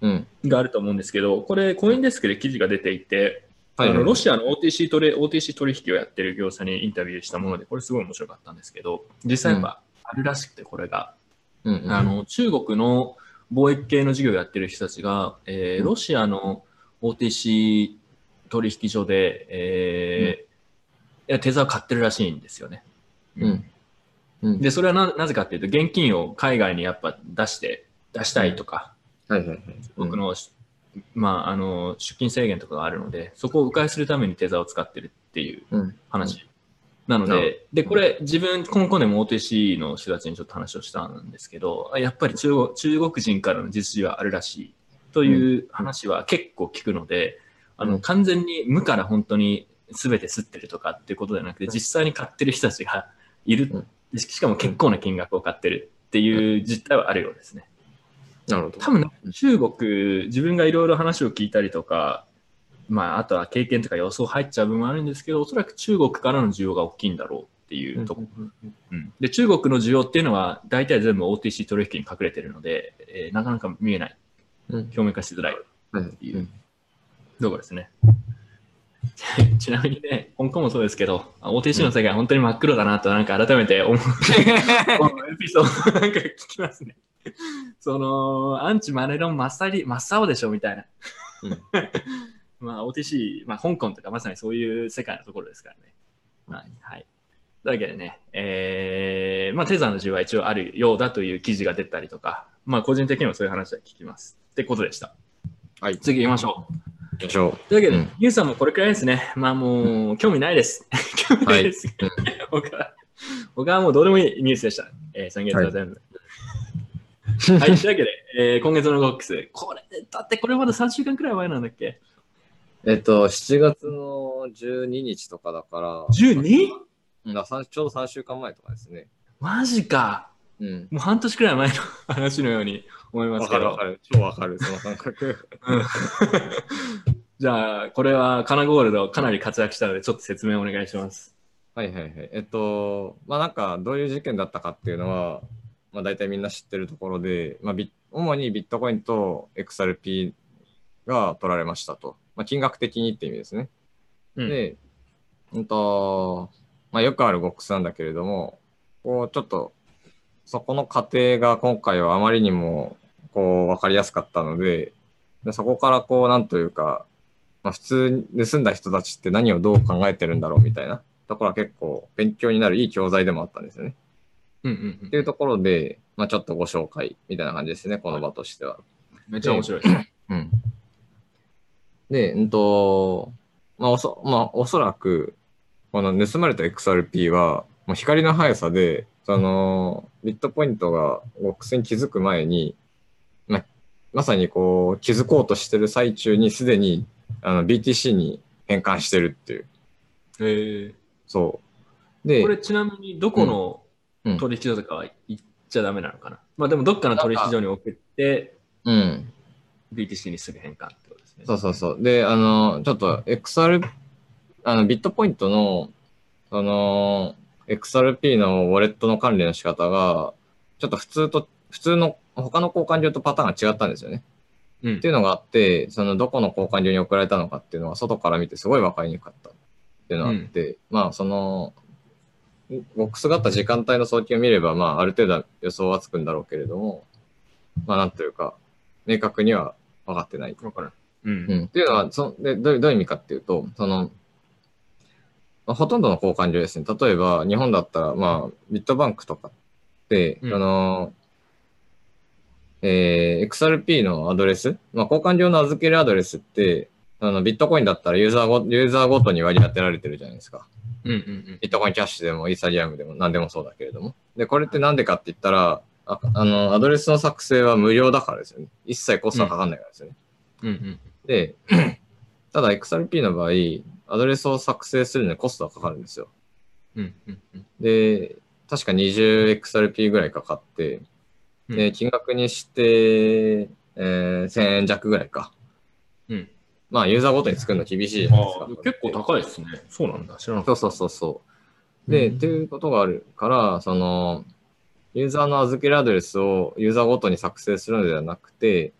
うん。があると思うんですけど、これ、コインデスクで記事が出ていて、はいあのロシアの OTC トレ OTC 取引をやってる業者にインタビューしたもので、これすごい面白かったんですけど、実際やっぱあるらしくて、これが。うんうん。あの中国の貿易系の事業をやってる人たちが、えーうんロシアの OTC 取引所で、えーいやテザーを買ってるらしいんですよね。うん。うん。で、それはななぜかっていうと、現金を海外にやっぱ出して、出したいとか、はいはいはい。僕の、まあ、あの出勤制限とかがあるので、そこを迂回するためにテザーを使ってるっていううん。話。なので、で、これ、自分、今後でも OTC の人たちにちょっと話をしたんですけど、あやっぱり中国中国人からの実需はあるらしいという話は結構聞くので、あの、うん完全に無から本当に全て吸ってるとかっていうことではなくて、実際に買ってる人たちがいる。しかも結構な金額を買ってるっていう実態はあるようですね。なるほど。多分ね中国、自分がいろいろ話を聞いたりとか、まあ、あとは経験とか予想入っちゃう部分もあるんですけど、おそらく中国からの需要が大きいんだろうっていうとこ、うん。で、中国の需要っていうのは、大体全部 OTC 取引に隠れてるので、えーなかなか見えない、うん。表面化しづらいはいいう。ところですね。ちなみにね、香港もそうですけど、OTC の世界は本当に真っ黒だなと、なんか改めて思う、このエピソードなんか聞きますね。その、アンチマネロン真っさり、真っ青でしょみたいな。うん まあ、OTC、まあ、香港とかまさにそういう世界のところですからね。はい。はい。というわけでね、えー、まあ、テザーの需要は一応あるようだという記事が出たりとか、まあ、個人的にもそういう話は聞きます。ってことでした。はい。次行きましょう。行きましょというわけで、うんユウさんもこれくらいですね。まあもう、興味ないです。興味ないです。はい 僕は、僕はもうどうでもいいニュースでした。えー、先月は全部。はい、というわけで、えー今月のゴックス。これ、だってこれまだ3週間くらい前なんだっけ？う。えっと、7月の12日とかだから、?12? うんださんちょうど3週間前とかですね。マジか。うん。もう半年くらい前の話のように思いますけどわかるわか。る。超わかる、その感覚。うん じゃあ、これはカナゴールドかなり活躍したので、ちょっと説明お願いします。はいはいはい。えっと、まあなんかどういう事件だったかっていうのは、まあ大体みんな知ってるところで、まあビ主にビットコインと XRP が取られましたと。まあ、金額的にって意味ですね。うんで、うんと、まあ、よくあるボックスなんだけれども、こう、ちょっと、そこの過程が今回はあまりにも、こう、わかりやすかったので、でそこからこう、なんというか、まあ、普通に盗んだ人たちって何をどう考えてるんだろうみたいなところは結構勉強になるいい教材でもあったんですよね。うんうんうんっていうところで、まあ、ちょっとご紹介みたいな感じですね、この場としては。めっちゃ面白いです。うん。で、うんと、まあおそ、まあ、おそらく、この盗まれた XRP は、もう光の速さで、その、ビットポイントがボックスに気づく前に、まあ、まさにこう、気づこうとしてる最中にすでに、あの、BTC に変換してるっていう。へえ。そう。で、これちなみにどこのうん取引所とかは言っちゃダメなのかな、まあでもどっかの取引所に送ってうん。BTC にすぐ変換ってことですね。そうそうそう。で、あの、ちょっと XR、あの、ビットポイントの、その、XRP のウォレットの管理の仕方が、ちょっと普通と、普通の他の交換所とパターンが違ったんですよね。うんっていうのがあって、そのどこの交換所に送られたのかっていうのは外から見てすごい分かりにくかったっていうのがあって、まあその、ボックスがあった時間帯の送金を見れば、まあある程度は予想はつくんだろうけれども、まあなんというか、明確には分かってない。わからん。うん。うん、っていうのはそでどうどういう意味かっていうと、その、まあほとんどの交換所ですね。例えば、日本だったら、まあ、ビットバンクとかって、うんあの、えー XRP のアドレス、まあ、交換所の預けるアドレスって、あのビットコインだったらユーザーごユーザーごとに割り当てられてるじゃないですか。うんうんビットコインキャッシュでもイーサリアムでも何でもそうだけれども。で、これってなんでかって言ったら、ああの、アドレスの作成は無料だからですよね。一切コストはかかんないからですよね。うん。うんうん。で、ただ XRP の場合、アドレスを作成するのにコストはかかるんですよ。うんうんうん。で、確か 20XRP ぐらいかかって、うんで、金額にして、えー1000円弱ぐらいか。うん。まあ、ユーザーごとに作るの厳しいじゃないですか結構高いですね。そうなんだ。知らなかっそうそうそうそう。で、うんっていうことがあるから、その、ユーザーの預けるアドレスをユーザーごとに作成するのではなくて、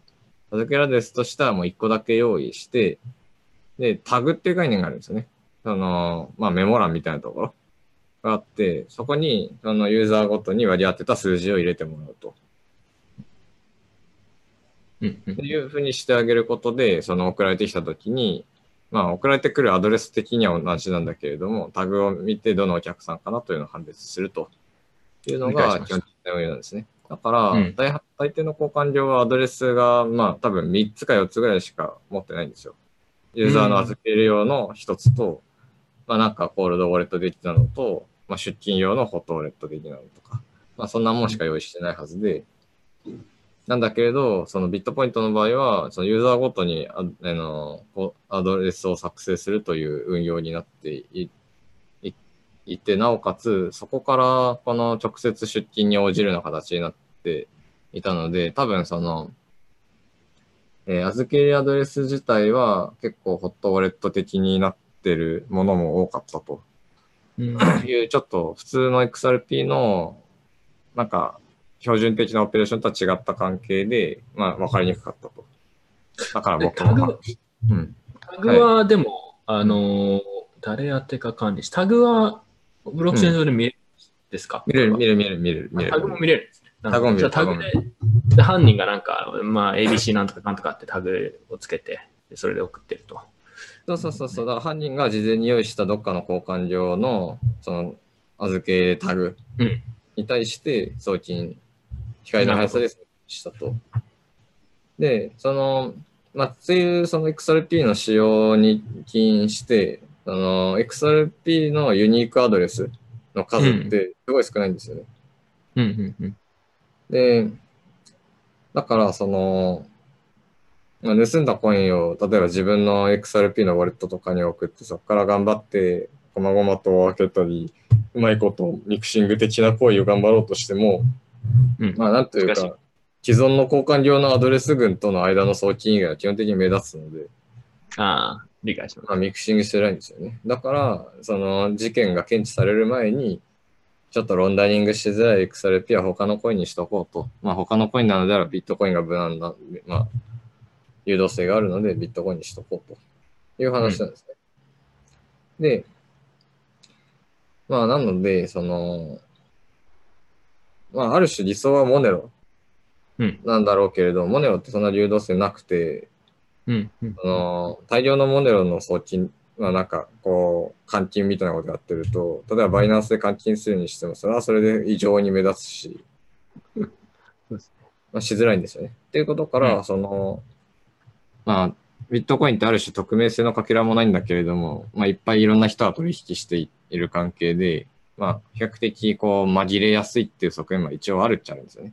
預けるアドレスとしてはもう1個だけ用意して、で、タグっていう概念があるんですよね。その、まあメモ欄みたいなところがあって、そこに、そのユーザーごとに割り当てた数字を入れてもらうと。っていうふうにしてあげることで、その送られてきたときに、まあ送られてくるアドレス的には同じなんだけれども、タグを見てどのお客さんかなというのを判別するというのが基本的な運用なんですね。だから、うん大大抵の交換量はアドレスが、まあ多分3つか4つぐらいしか持ってないんですよ。ユーザーの預ける用の1つと、まあなんかコールドウォレット的なのと、まあ出勤用のホットウォレット的なのとか、まあそんなもんしか用意してないはずで、なんだけれど、そのビットポイントの場合は、そのユーザーごとにああのアドレスを作成するという運用になっていいいて、なおかつ、そこからこの直接出勤に応じるような形になっていたので、多分その、えー預けるアドレス自体は結構ホットウォレット的になってるものも多かったと。うん。いう、ちょっと普通の XRP の、なんか、標準的なオペレーションとは違った関係で、まあ、わかりにくかったと。だからで僕もタグ、うん。タグはでも、あのー、誰宛てか管理し、タグはブロックチェーン上で見れるんですか、見れる、見れる、見れる、見れる、見れる。タグも見れるんですね。タグも見れるタグで、で犯人がなんか、まあ ABC なんとかなんとかってタグをつけて、でそれで送ってると。そうそうそうそう。だから犯人が事前に用意したどっかの交換料の、その、預けタグうんに対して送金、光の速さでしたと。で、その、まあ、っていうその XRP の使用に起因して、その XRP のユニークアドレスの数ってすごい少ないんですよね。うんうんうん。で、だから、その、まあ、盗んだコインを、例えば自分の XRP のウォレットとかに送って、そこから頑張って、こまごまと開けたり、うまいことミクシング的な行為を頑張ろうとしても、うんまあ、なんというか、既存の交換業のアドレス群との間の送金以外は基本的に目立つので、ああ、理解しましまあ、ミクシングしてないんですよね。だから、その事件が検知される前に、ちょっとロンダリングしづらい XRP は他のコインにしとこうと。まあ他のコインなのであればビットコインが無難な、まあ、誘導性があるので、ビットコインにしとこうという話なんですね。で、まあ、なので、その、まあ、ある種理想はモネロうんなんだろうけれど、モネロってそんな流動性なくて、うん。うん。その大量のモネロの送金、まあなんかこう、換金みたいなことやってると、例えばバイナンスで換金するにしても、それはそれで異常に目立つし、まあ、しづらいんですよね。っていうことから、うんその、まあ、ビットコインってある種匿名性のかけらもないんだけれども、まあいっぱいいろんな人が取引している関係で、まあ比較的こう紛れやすいっていう側面は一応あるっちゃあるんですよね。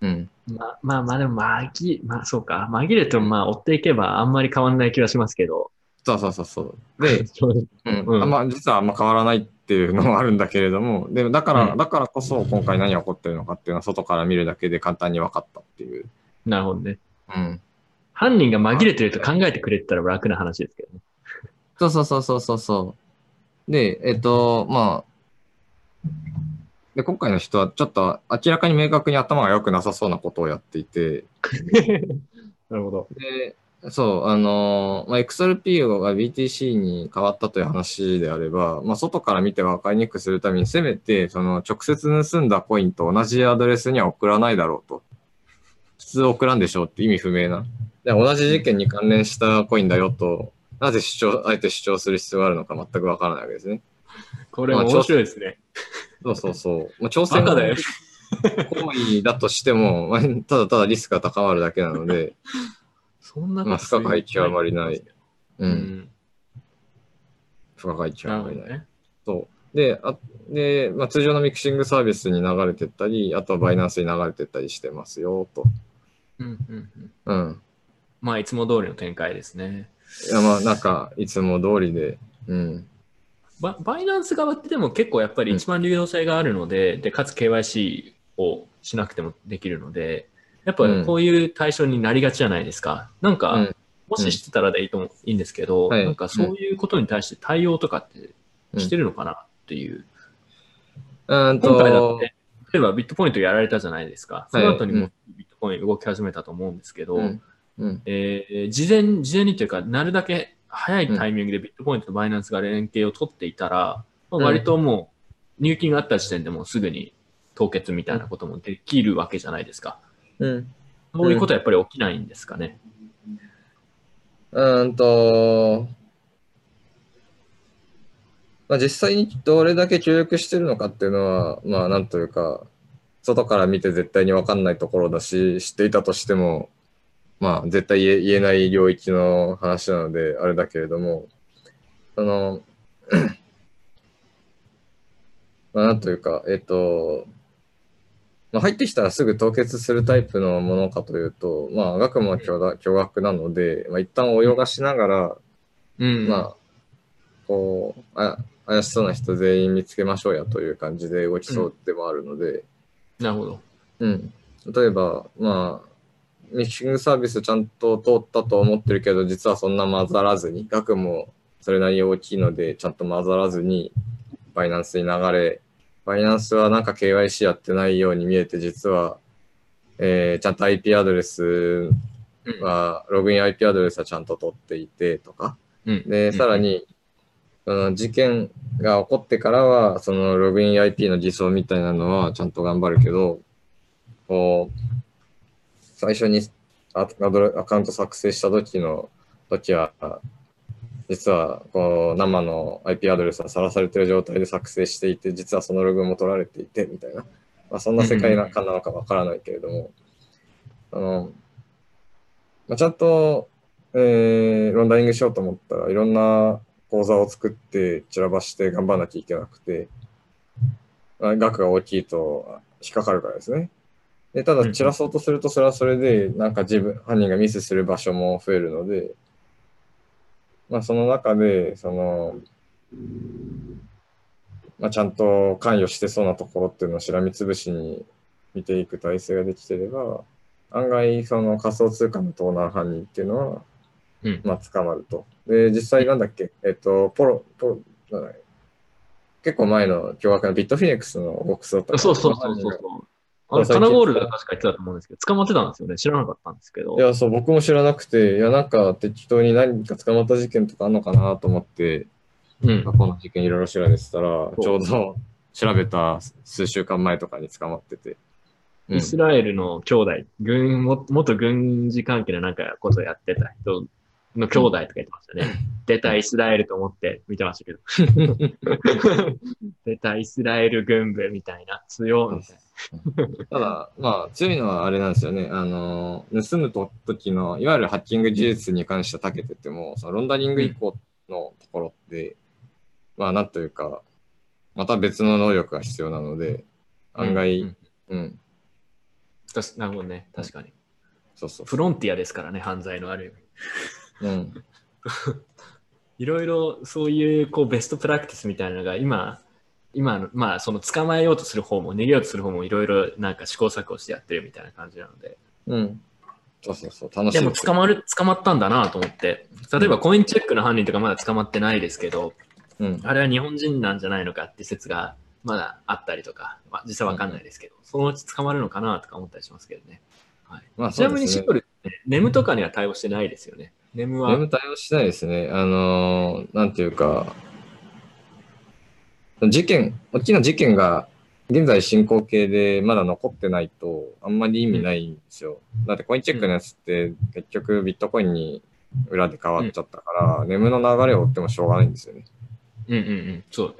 うん。まあまあまあでも紛、まあそうか。紛れてもまあ追っていけばあんまり変わんない気がしますけど。そうそうそうそう。で、そううんうんま実はあんま変わらないっていうのもあるんだけれども、でもだから、うんだからこそ今回何が起こってるのかっていうのは外から見るだけで簡単に分かったっていう。なるほどね。うん。犯人が紛れてると考えてくれてたら楽な話ですけどね。そうそうそうそうそうそう。で、えっと、まあ、で、今回の人はちょっと明らかに明確に頭が良くなさそうなことをやっていて、なるほど。で、そう、あの、まあ、XRP が BTC に変わったという話であれば、まあ、外から見て分かりにくくするために、せめて、その、直接盗んだコインと同じアドレスには送らないだろうと。普通送らんでしょうって意味不明な。で同じ事件に関連したコインだよと、なぜ主張、あえて主張する必要があるのか全く分からないわけですね。これ面白いですね。そうそうそう。まあ、挑戦だよ。行為だとしても、まあただただリスクが高まるだけなので、そんなまあ不可解極まりない。う。うんん。不可解極まりない。ね。そう。で、あでまあ、通常のミクシングサービスに流れてったり、あとはバイナンスに流れてったりしてますよ、と。うんうんうん。うん。まあいつも通りの展開ですね。いや、まあ、なんか、いつも通りで、うん。ババイナンス側ってでも結構やっぱり一番流動性があるので、で、かつ KYC をしなくてもできるので、やっぱこういう対象になりがちじゃないですか。なんか、うんもし知ってたらでいいと思ういいんですけど、はいなんかそういうことに対して対応とかってしてるのかなっていう。うん今回だっと、て、例えばビットポイントやられたじゃないですか。その後にもビットコイン動き始めたと思うんですけど、うん。うん。えー事前、事前にというか、なるだけ早いタイミングでビットコインとバイナンスが連携を取っていたら、まあうん割ともう入金があった時点でもうすぐに凍結みたいなこともできるわけじゃないですか。うん。そういうことはやっぱり起きないんですかね。うんと、まあ、実際にどれだけ協力してるのかっていうのは、まあ、なんというか、外から見て絶対に分かんないところだし、知っていたとしても、まあ、絶対言え言えない領域の話なので、あれだけれども、その、まあ、なんというか、えっと、まあ、入ってきたらすぐ凍結するタイプのものかというと、まあ、額も巨大巨額なので、まあ、一旦泳がしながら、うん。まあ、こうあ、怪しそうな人全員見つけましょうやという感じで動きそうでもあるので、なるほど。うん。例えば、まあ、ミキシングサービスちゃんと通ったと思ってるけど、実はそんな混ざらずに、額もそれなりに大きいので、ちゃんと混ざらずに、バイナンスに流れ、バイナンスはなんか KYC やってないように見えて、実は、えーちゃんと IP アドレスうん。は、ログイン IP アドレスはちゃんと取っていてとか、うん。で、さら、に、その事件が起こってからは、そのログイン IP の偽装みたいなのはちゃんと頑張るけど、こう、最初にアカウント作成した時の時は、実はこう生の IP アドレスはさらされてる状態で作成していて、実はそのログも取られていてみたいな、まあ、そんな世界なかなのかわからないけれども、あの、まあ、ちゃんと、えーロンダリングしようと思ったらいろんな口座を作って散らばして頑張らなきゃいけなくて、額が大きいと引っかかるからですね。でただ散らそうとするとそれはそれでなんか自分、犯人がミスする場所も増えるので、まあその中で、その、まあちゃんと関与してそうなところっていうのをしらみつぶしに見ていく体制ができてれば、案外その仮想通貨の盗難犯人っていうのは、うん。まあ捕まると。で、実際なんだっけ、えっと、ポロ、ポロ、なんだ結構前の凶悪なビットフィニックスのボックスだったそうそうそうそうあれ、最近カナゴールドが確か言ってたと思うんですけど、捕まってたんですよね。知らなかったんですけどい。や、そう、僕も知らなくて、いや、なんか適当に何か捕まった事件とかあるのかなと思って、うん。過去の事件いろいろ調べてたら、うちょうど調べた数週間前とかに捕まってて。うんイスラエルの兄弟、軍、も元軍事関係のなんかことをやってた人の兄弟とか言ってましたね。出たイスラエルと思って見てましたけど。出たイスラエル軍部みたいな、強みたい ただ、まあ、強いのはあれなんですよね。あの、盗むと時の、いわゆるハッキング技術に関しては長けてても、そのロンダリング以降のところって、まあ、なんというか、また別の能力が必要なので、な。案外、ううん、んたしなるほどね。確かに。そうそう。フロンティアですからね、犯罪のある意味。うん。いろいろそういうこうベストプラクティスみたいなのが今、今の、まあその捕まえようとする方も逃げようとする方もいろいろなんか試行錯誤してやってるみたいな感じなので。うん。そうそうそう。楽しいでもです捕まる、捕まったんだなと思って。例えばコインチェックの犯人とかまだ捕まってないですけど、うん。あれは日本人なんじゃないのかって説がまだあったりとか、まあ実際わかんないですけど、そのうち捕まるのかなとか思ったりしますけどね。はい、まあ、ちなみにシドルって、ネムとかには対応してないですよね。ネムは。ゲーム対応してないですね。あのーなんていうか、事件、大きな事件が現在進行形でまだ残ってないと、あんまり意味ないんですよ。だってコインチェックのやつって結局ビットコインに裏で変わっちゃったから、ネムの流れを追ってもしょうがないんですよね。うんうんうん。そう。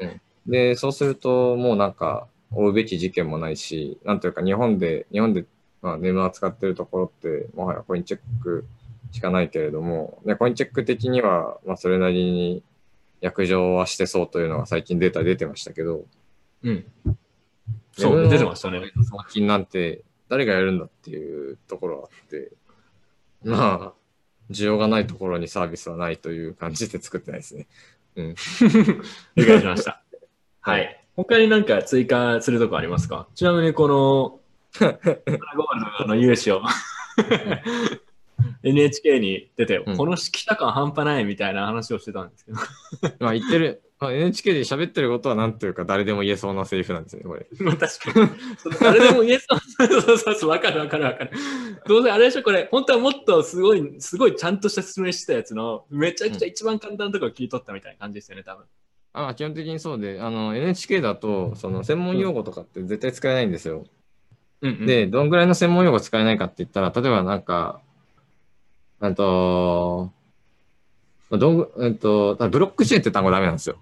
で、そうするともうなんか追うべき事件もないし、なんというか日本で、日本で、まあ、ネム扱ってるところって、もはやコインチェックしかないけれども、でコインチェック的には、まあ、それなりに約定はしてそうというのが最近データ出てましたけど、うん。そう出てましたね。送金なんて誰がやるんだっていうところはあって、まあ、需要がないところにサービスはないという感じで作ってないですね。理解しました。はい。他になんか追加するとこありますか？ちなみにこの、ゴールドの融資を NHK に出て、うんこの来た感半端ないみたいな話をしてたんですけど。まあ言ってる、まあ、NHK で喋ってることはなんというか誰でも言えそうなセリフなんですね、これ。まあ確かに。誰でも言えそう。そうそうそう、わかるわかるわかる。どうせあれでしょ、これ、本当はもっとすごい、すごいちゃんとした説明してたやつの、めちゃくちゃ一番簡単なところを切り取ったみたいな感じですよね、多分。ああ基本的にそうで、あの NHK だとその専門用語とかって絶対使えないんですよ。うん、うん。で、どんぐらいの専門用語使えないかって言ったら、例えばなんか、あと、まあどんぐ、えっと、ブロックチェーンって単語ダメなんですよ。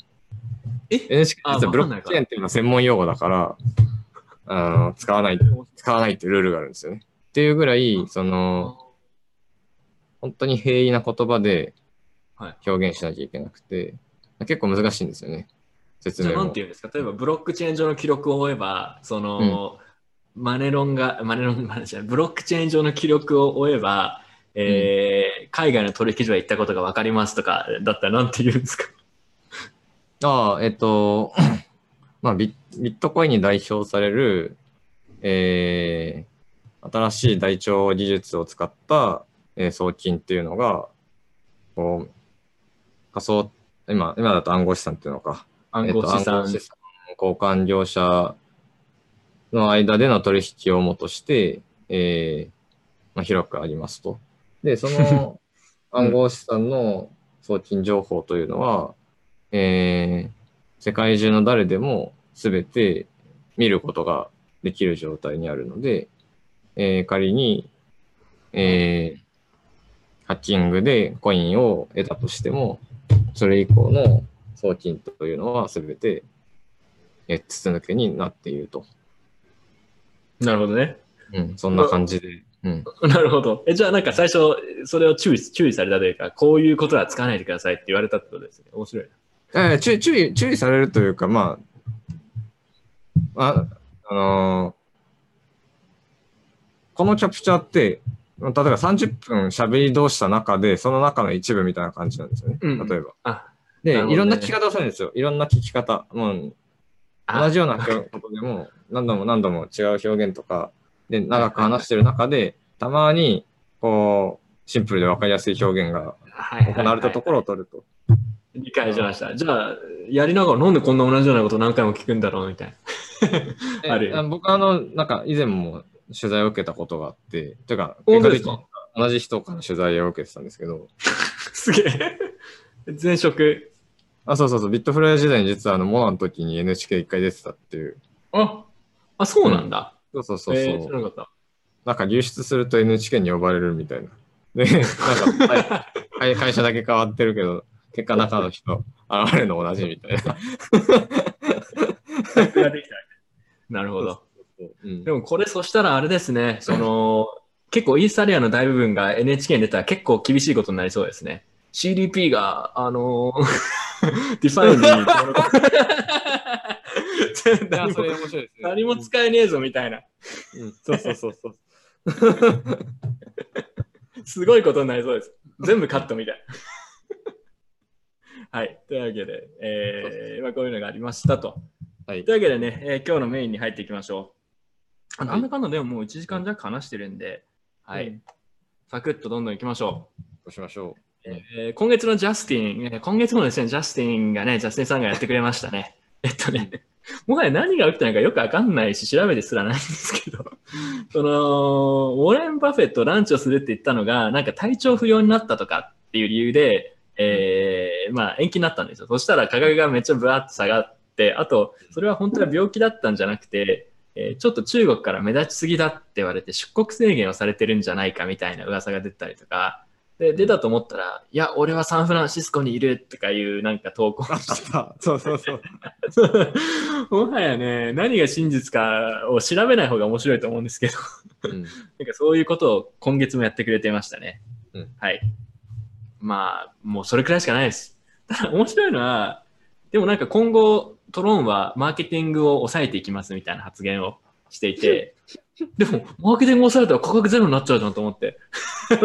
え？NHK あ実はブロックチェーンっていうのは専門用語だから、あの、使わない、使わないっていうルールがあるんですよね。っていうぐらい、その、本当に平易な言葉ではい表現しなきゃいけなくて、結構難しいんですよね。説明もじゃあなんて。いうんですか？例えばブロックチェーン上の記録を追えば、その、マネロンが、マネロン、マネじゃないブロックチェーン上の記録を追えば、えー海外の取引所へ行ったことが分かりますとか、だったらなんて言うんですか？ああ、えっと、まあビ、ビットコインに代表される、えー新しい台帳技術を使った、えー送金っていうのが、こう、仮想、今、今だと暗号資産っていうのか。暗号資産えっと資産交換業者の間での取引をもとして、えーまあ、広くありますと。で、その暗号資産の送金情報というのは、えー世界中の誰でも全て見ることができる状態にあるので、えー仮に、えーハッキングでコインを得たとしても、それ以降の送金というのは全て、えー筒抜けになっていると。なるほどね。うん、そんな感じで。うん。なるほど。え、じゃあなんか最初、それを注意、注意されたというか、こういうことは使わないでくださいって言われたってことですね。面白いな。えー注意、注意、注意されるというか、まあ、あ、あのーこのキャプチャーって、例えば30分喋り通した中で、その中の一部みたいな感じなんですよね。うん例えば。あ、で、ねいろんな聞き方をするんですよ。いろんな聞き方。もう、あ同じようなことでも、何度も何度も違う表現とか、で、長く話してる中で、たまに、こう、シンプルで分かりやすい表現がはいはいはい行われたところを取ると。理解しました。じゃあ、やりながらなんでこんな同じようなこと何回も聞くんだろうみたいな。えあるあ僕あの、なんか以前も取材を受けたことがあって、てか、本当ですか？結果的に同じ人から取材を受けてたんですけど、すげえ。前職。あ、そうそうそう、ビットフライヤー時代に実はあの、モナの時に NHK 一回出てたっていう。あ、あ、そうなんだ。そうそうそうそう。えー知らなかった。なんか流出すると NHK に呼ばれるみたいな。で、なんか、は い会会社だけ変わってるけど、結果中の人現れるの同じみたいな。なるほど。うんでもこれそしたらあれですね、その、結構イーサリアの大部分が NHK に出たら結構厳しいことになりそうですね。CDP が、あのー、ディファインに何も それ面白いですね。何も使えねえぞみたいな。うんそうそうそうそう。すごいことになりそうです。全部カットみたい。はい。というわけで、えーまあ、こういうのがありましたと。はいというわけでね、えー今日のメインに入っていきましょう。あはいなんだかんだでももう1時間弱話してるんで、はい。うんサクッとどんどんいきましょう。どうしましょえー今月のジャスティン、えー今月もですね、ジャスティンがね、ジャスティンさんがやってくれましたね。えっとね、もはや何が起きたのかよくわかんないし、調べてすらないんですけど、その、ウォーレン・バフェットランチをするって言ったのが、なんか体調不良になったとかっていう理由で、えーまあ延期になったんですよ。そしたら価格がめっちゃブワーッと下がって、あと、それは本当は病気だったんじゃなくて、えーちょっと中国から目立ちすぎだって言われて出国制限をされてるんじゃないかみたいな噂が出たりとか、で、出たと思ったら、いや、俺はサンフランシスコにいるとかいうなんか投稿をしてう。そうそうそう。もはやね、何が真実かを調べない方が面白いと思うんですけど、うんなんかそういうことを今月もやってくれていましたね。うんはい。まあ、もうそれくらいしかないです。ただ面白いのは、でもなんか今後、トローンはマーケティングを抑えていきますみたいな発言をしていて、でも、マーケティングを抑えたら価格ゼロになっちゃうじゃんと思って。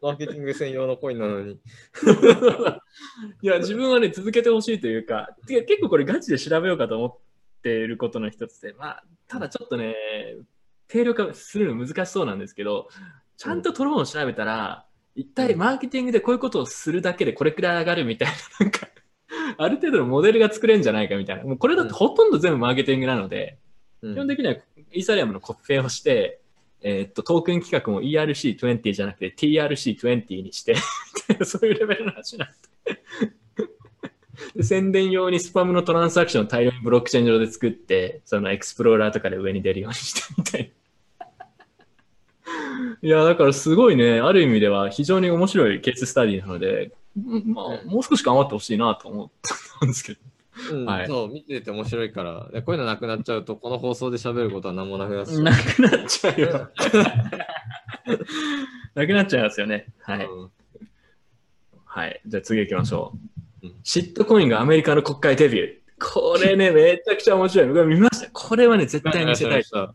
マーケティング専用のコインなのに。いや、自分はね、続けてほしいというか、てか結構これガチで調べようかと思っていることの一つで、まあ、ただちょっとね、定量化するの難しそうなんですけど、ちゃんとトローンを調べたら、一体マーケティングでこういうことをするだけでこれくらい上がるみたいな、なんか、ある程度のモデルが作れるんじゃないかみたいな。もうこれだってほとんど全部マーケティングなので、うん基本的にはイーサリアムのコピペをして、えーっと、トークン規格も ERC20 じゃなくて TRC20 にして、そういうレベルの話になって。で宣伝用にスパムのトランサクションを大量にブロックチェーン上で作って、そのエクスプローラーとかで上に出るようにしてみたいな。いや、だからすごいね、ある意味では非常に面白いケーススタディなので、うんまあ、もう少し頑張ってほしいなと思ったんですけど。うんはいそう、見てて面白いから。でこういうのなくなっちゃうと、この放送で喋ることは何もなくなっちゃう。なくなっちゃうよ。なくなっちゃいますよね。はい。うんはい。じゃあ次行きましょううん。シットコインがアメリカの国会デビュー。これね、めちゃくちゃ面白い。僕は見ました。これはね、絶対見せたい。そう。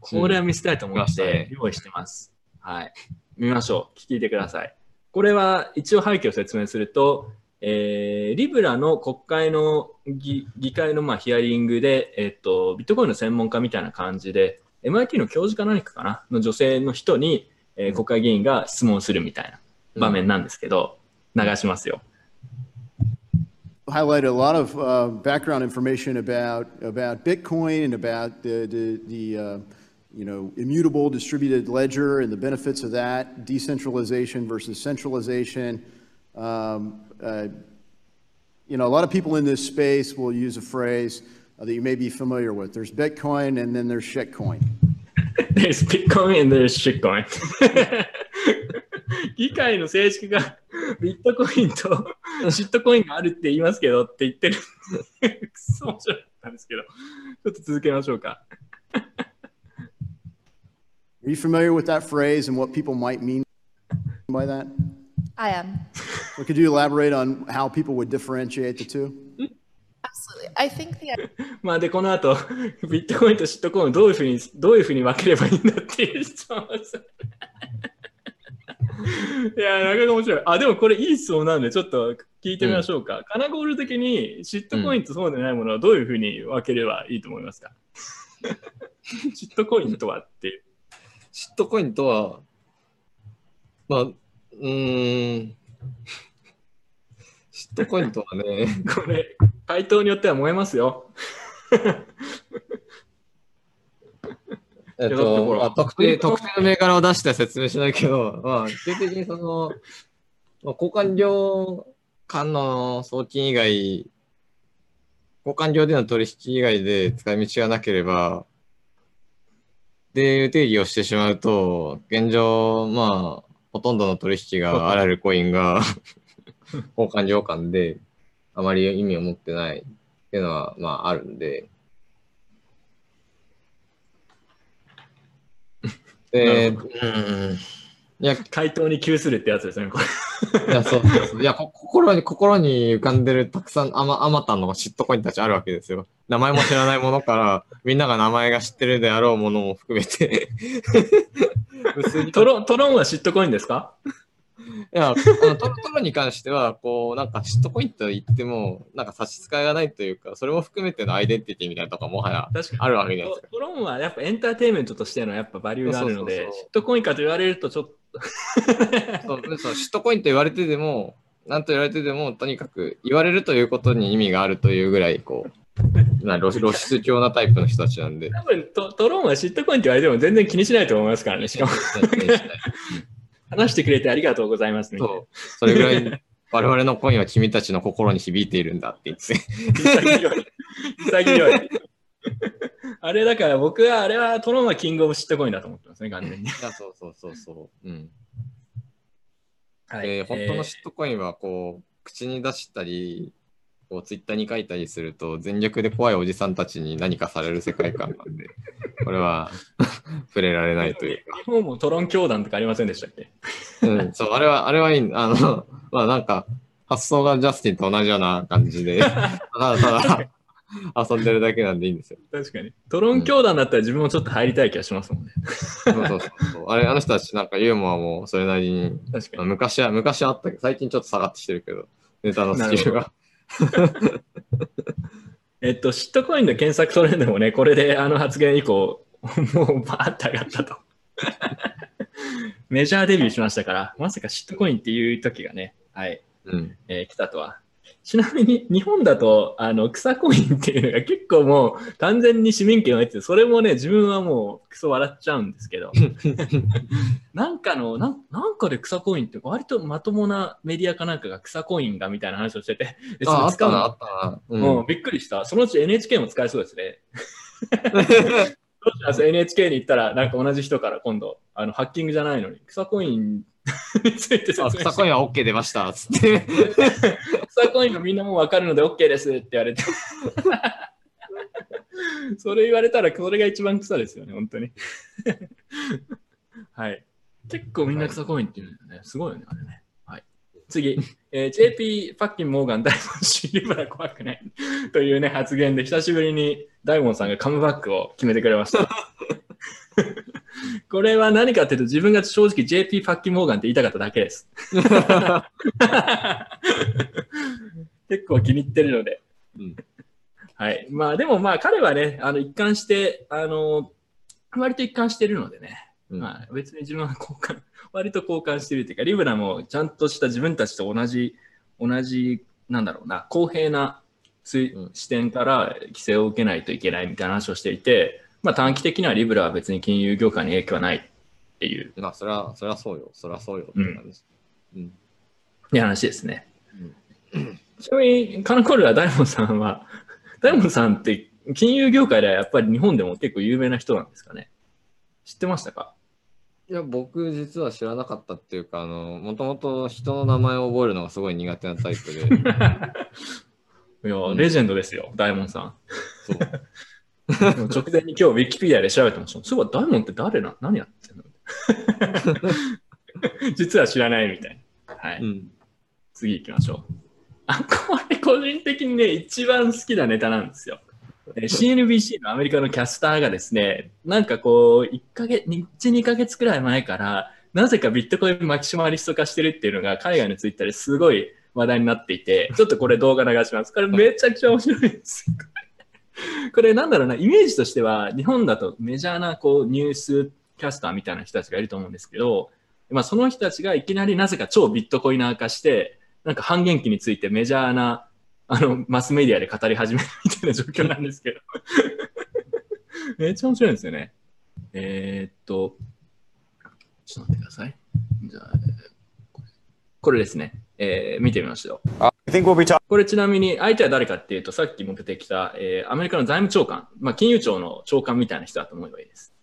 これは見せたいと思って用意してます。はい。見ましょう。聞いてください。これは一応背景を説明すると、えーリブラの国会の議議会のまあヒアリングで、えっと、ビットコインの専門家みたいな感じで、MIT の教授か何かかな？の女性の人に、えー国会議員が質問するみたいな場面なんですけど、流しますよ。highlighted a lot of uh, background information about about Bitcoin and about the the, the uh, you know immutable distributed ledger and the benefits of that, decentralization versus centralization. Um, uh, you know, a lot of people in this space will use a phrase uh, that you may be familiar with. There's Bitcoin and then there's shitcoin. There's Bitcoin and there's shitcoin. 議会の正式がビットコインとシットコインがあるって言いますけどって言ってる。くそ面白かったんですけど、ちょっと続けましょうか。 Are you familiar with that phrase and what people might mean by that? I am. Or could you elaborate on how people would differentiate the two? Absolutely. I think the まあで、この後、ビットコインとシットコインをどういうふうに、どういうふうに分ければいいんだっていう質問をした。いや、なかなか面白い。あ、でもこれいい質問なんで、ちょっと聞いてみましょうか。カナゴール的にシットコインとそうでないものはどういうふうに分ければいいと思いますか？シットコインとはっていう。シットコインとは、まあ、うーん、シットコインとはね、これ、回答によっては燃えますよ。えっと、らまあ、特定、特定の銘柄を出しては説明しないけど、まあ、基本的にその、まあ、交換量間の送金以外、交換量での取引以外で使い道がなければ、で、定義をしてしまうと、現状、まあ、ほとんどの取引があらゆるコインが 交換量間であまり意味を持ってないっていうのは、まあ、あるんで。で、うん。いや、回答に窮するってやつですね、これ。いや、そうそうそう。いや、こ心に、心に浮かんでるたくさんあま、あまたのシットコインたちあるわけですよ。名前も知らないものから、みんなが名前が知ってるであろうものも含めて。トロトロンはシットコインですか？いや、あのトロトロに関しては、こう、なんかシットコインと言っても、なんか差し支えがないというか、それも含めてのアイデンティティみたいなとかもはや。あるわけじゃないですか。トトロンはやっぱエンターテインメントとしてのやっぱバリューがあるので、そうそうそうそうシットコインかと言われるとちょっと。そうそうシットコインと言われてでも、なんと言われてでも、とにかく言われるということに意味があるというぐらい、こう、まあ露露出狂なタイプの人たちなんで。多分トトロンはシットコインって言われても全然気にしないと思いますからね。しかも話してくれてありがとうございますみたいなそう、それぐらい我々のコインは君たちの心に響いているんだって言って。潔い。潔い。あれだから僕はあれはトロンはキングオブシットコインだと思ってますね、完全に。いや、そうそうそうそう。うん。はで、本当のシえットコインはこう、口に出したり、こうツイッターに書いたりすると、全力で怖いおじさんたちに何かされる世界観なんで、これは触れられないというか。ー日本もトロン教団とかありませんでしたっけ？うん、そう、あれは、あれはいい。あの、まあなんか、発想がジャスティンと同じような感じで、ただただ遊んでるだけなんでいいんですよ。確かに。トロン教団だったら自分もちょっと入りたい気がしますもんね。そうそうそう。あれ、あの人たちなんかユーモアもそれなりに、確かに。昔は、昔はあったけど、最近ちょっと下がってきてるけど、ネタのスキルが。えっと、シットコインの検索トレンドもね、これであの発言以降、もうバーッと上がったと。メジャーデビューしましたから、まさかシットコインっていう時がね、はい、うん。えー来たとは。ちなみに日本だとあの草コインっていうのが結構もう完全に市民権を得てて、それもね、自分はもうクソ笑っちゃうんですけど、なんかのなん、なんかで草コインって割とまともなメディアかなんかが草コインがみたいな話をしてて、あ、あったな、あったな。ううん、びっくりした。そのうち NHK も使えそうですね。NHK に行ったら、なんか同じ人から今度、あのハッキングじゃないのに、草コインについて説明あ、して草コインは OK 出ました、つって。草コインがみんなもう分かるので OK ですって言われて。それ言われたら、それが一番草ですよね、本当に。はい。結構みんな草コインって言うんだよね。すごいよね、あれね。はい。次、えー JP ファッキンモーガン大門氏リブラ怖くないというね、発言で久しぶりに大門さんがカムバックを決めてくれました。これは何かっていうと、自分が正直 JP ファッキンモーガンって言いたかっただけです。結構気に入ってるので。うんはい。まあでもまあ彼はね、あの一貫して、あの、割と一貫してるのでね。うんまあ別に自分は交換、割と交換してるっていうか、リブラもちゃんとした自分たちと同じ、同じ、なんだろうな、公平な視点から規制を受けないといけないみたいな話をしていて、まあ短期的にはリブラは別に金融業界に影響はないっていう、まあ、それは、それはそうよ。それはそうよ。って感じ。うん。いう話ですね。ちなみに、カナコールは大門さんは、大門さんって金融業界ではやっぱり日本でも結構有名な人なんですかね？知ってましたか？いや、僕実は知らなかったっていうか、あの、もともと人の名前を覚えるのがすごい苦手なタイプで、いや、うんレジェンドですよ、大門さそう。直前に今日ウィキペディアで調べてました。そういえば大門って誰な何やってんの？実は知らないみたいな。はい。うん。次行きましょう。あ、これ個人的にね、一番好きなネタなんですよ。えー CNBC のアメリカのキャスターがですね、なんかこう、1ヶ月、1、2ヶ月くらい前から、なぜかビットコインマキシマリスト化してるっていうのが海外のツイッターですごい話題になっていて、ちょっとこれ動画流します。これめちゃくちゃ面白いです。これなんだろうな、イメージとしては、日本だとメジャーなこうニュースキャスターみたいな人たちがいると思うんですけど、まあ、その人たちがいきなりなぜか超ビットコイナー化して、なんか半減期についてメジャーなあのマスメディアで語り始めるみたいな状況なんですけど。めっちゃ面白いんですよね。えーっと、ちょっと待ってください。じゃあ、これですね。えー見てみましょう。これちなみに相手は誰かっていうと、さっきも出てきた、えーアメリカの財務長官、まあ、金融庁の長官みたいな人だと思えばいいです。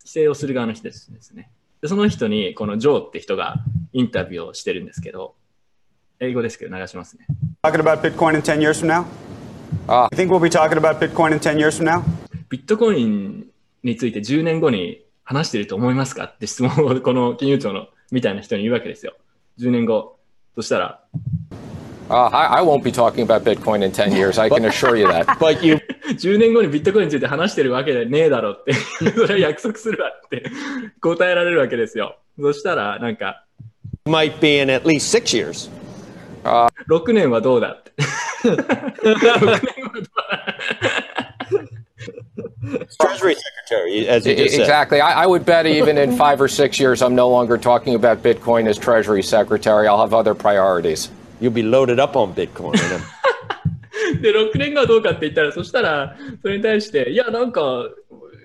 規制をする側の人ですね。でその人に、このジョーって人がインタビューをしてるんですけど、英語ですけど流しますね。about Bitcoin in 10 years from now? I think we'll be talking about Bitcoin in 10 years from now? ビットコインについて10年後に話してると思いますか？って質問をこの金融庁のみたいな人に言うわけですよ。10年後。そしたら、Uh, I, I won't be talking about Bitcoin in 10 years. I can assure you that. But you 10年後にビットコインについて話してるわけでねえだろって、それは約束するわって答えられるわけですよ。そしたら、なんか、might be in at least six years. 6年はどうだって。6年はどうだ Treasury Secretary, as you E- just said. Exactly. I, I would bet even in five or six years, I'm no longer talking about Bitcoin as Treasury Secretary. I'll have other priorities. You'll be loaded up on Bitcoin. で、6年後はどうかって言ったら、そしたら、それに対して、いや、なんか、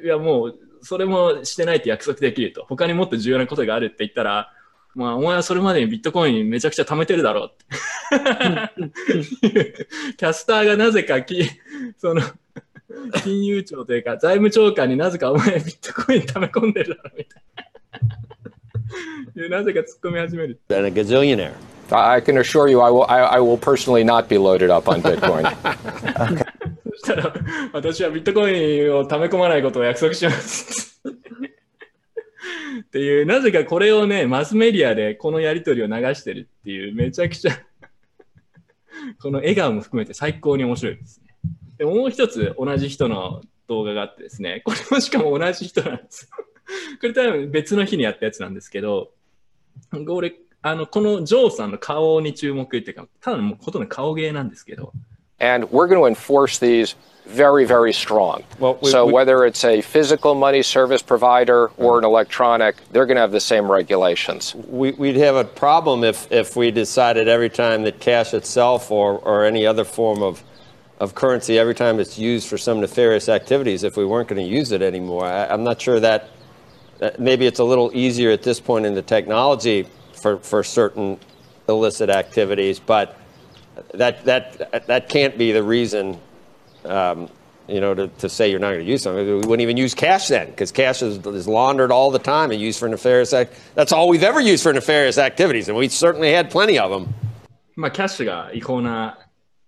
いや、もう、それもしてないって約束できると。他にもっと重要なことがあるって言ったら、まあ、お前はそれまでにビットコインめちゃくちゃ貯めてるだろうって。キャスターがなぜかき、その、金融庁というか、財務長官になぜかお前ビットコイン貯め込んでるだろうみたいな。でなぜか突っ込み始める。and a gazillionaire. I I can assure you, I will. I, I will personally not be loaded up on Bitcoin. そしたら、私はビットコインを貯め込まないことを約束します。っていう、なぜかこれをね、マスメディアでこのやりとりを流してるっていう、めちゃくちゃ、この笑顔も含めて最高に面白いですね。でもう一つ同じ人の動画があってですね、これもしかも同じ人なんですよ。これ多分別の日にやったやつなんですけど、俺、あの、このジョーさんの顔に注目っていうか、ただのもうほとんど顔芸なんですけど、and we're going to enforce these very, very strong. Well, we- so we- whether it's a physical money service provider or an electronic, they're going to have the same regulations. We, we'd have a problem if, if we decided every time that cash itself or, or any other form of, of currency every time it's used for some nefarious activities if we weren't going to use it anymore. I, am not sure that, that, maybe it's a little easier at this point in the technology for, for certain illicit activities, but that, that, that can't be the reason, um, you know, to, to say you're not going to use something. We wouldn't even use cash then because cash is, is laundered all the time and used for nefarious act. That's all we've ever used for nefarious activities, and we certainly had plenty of them. Ma cash ga ikona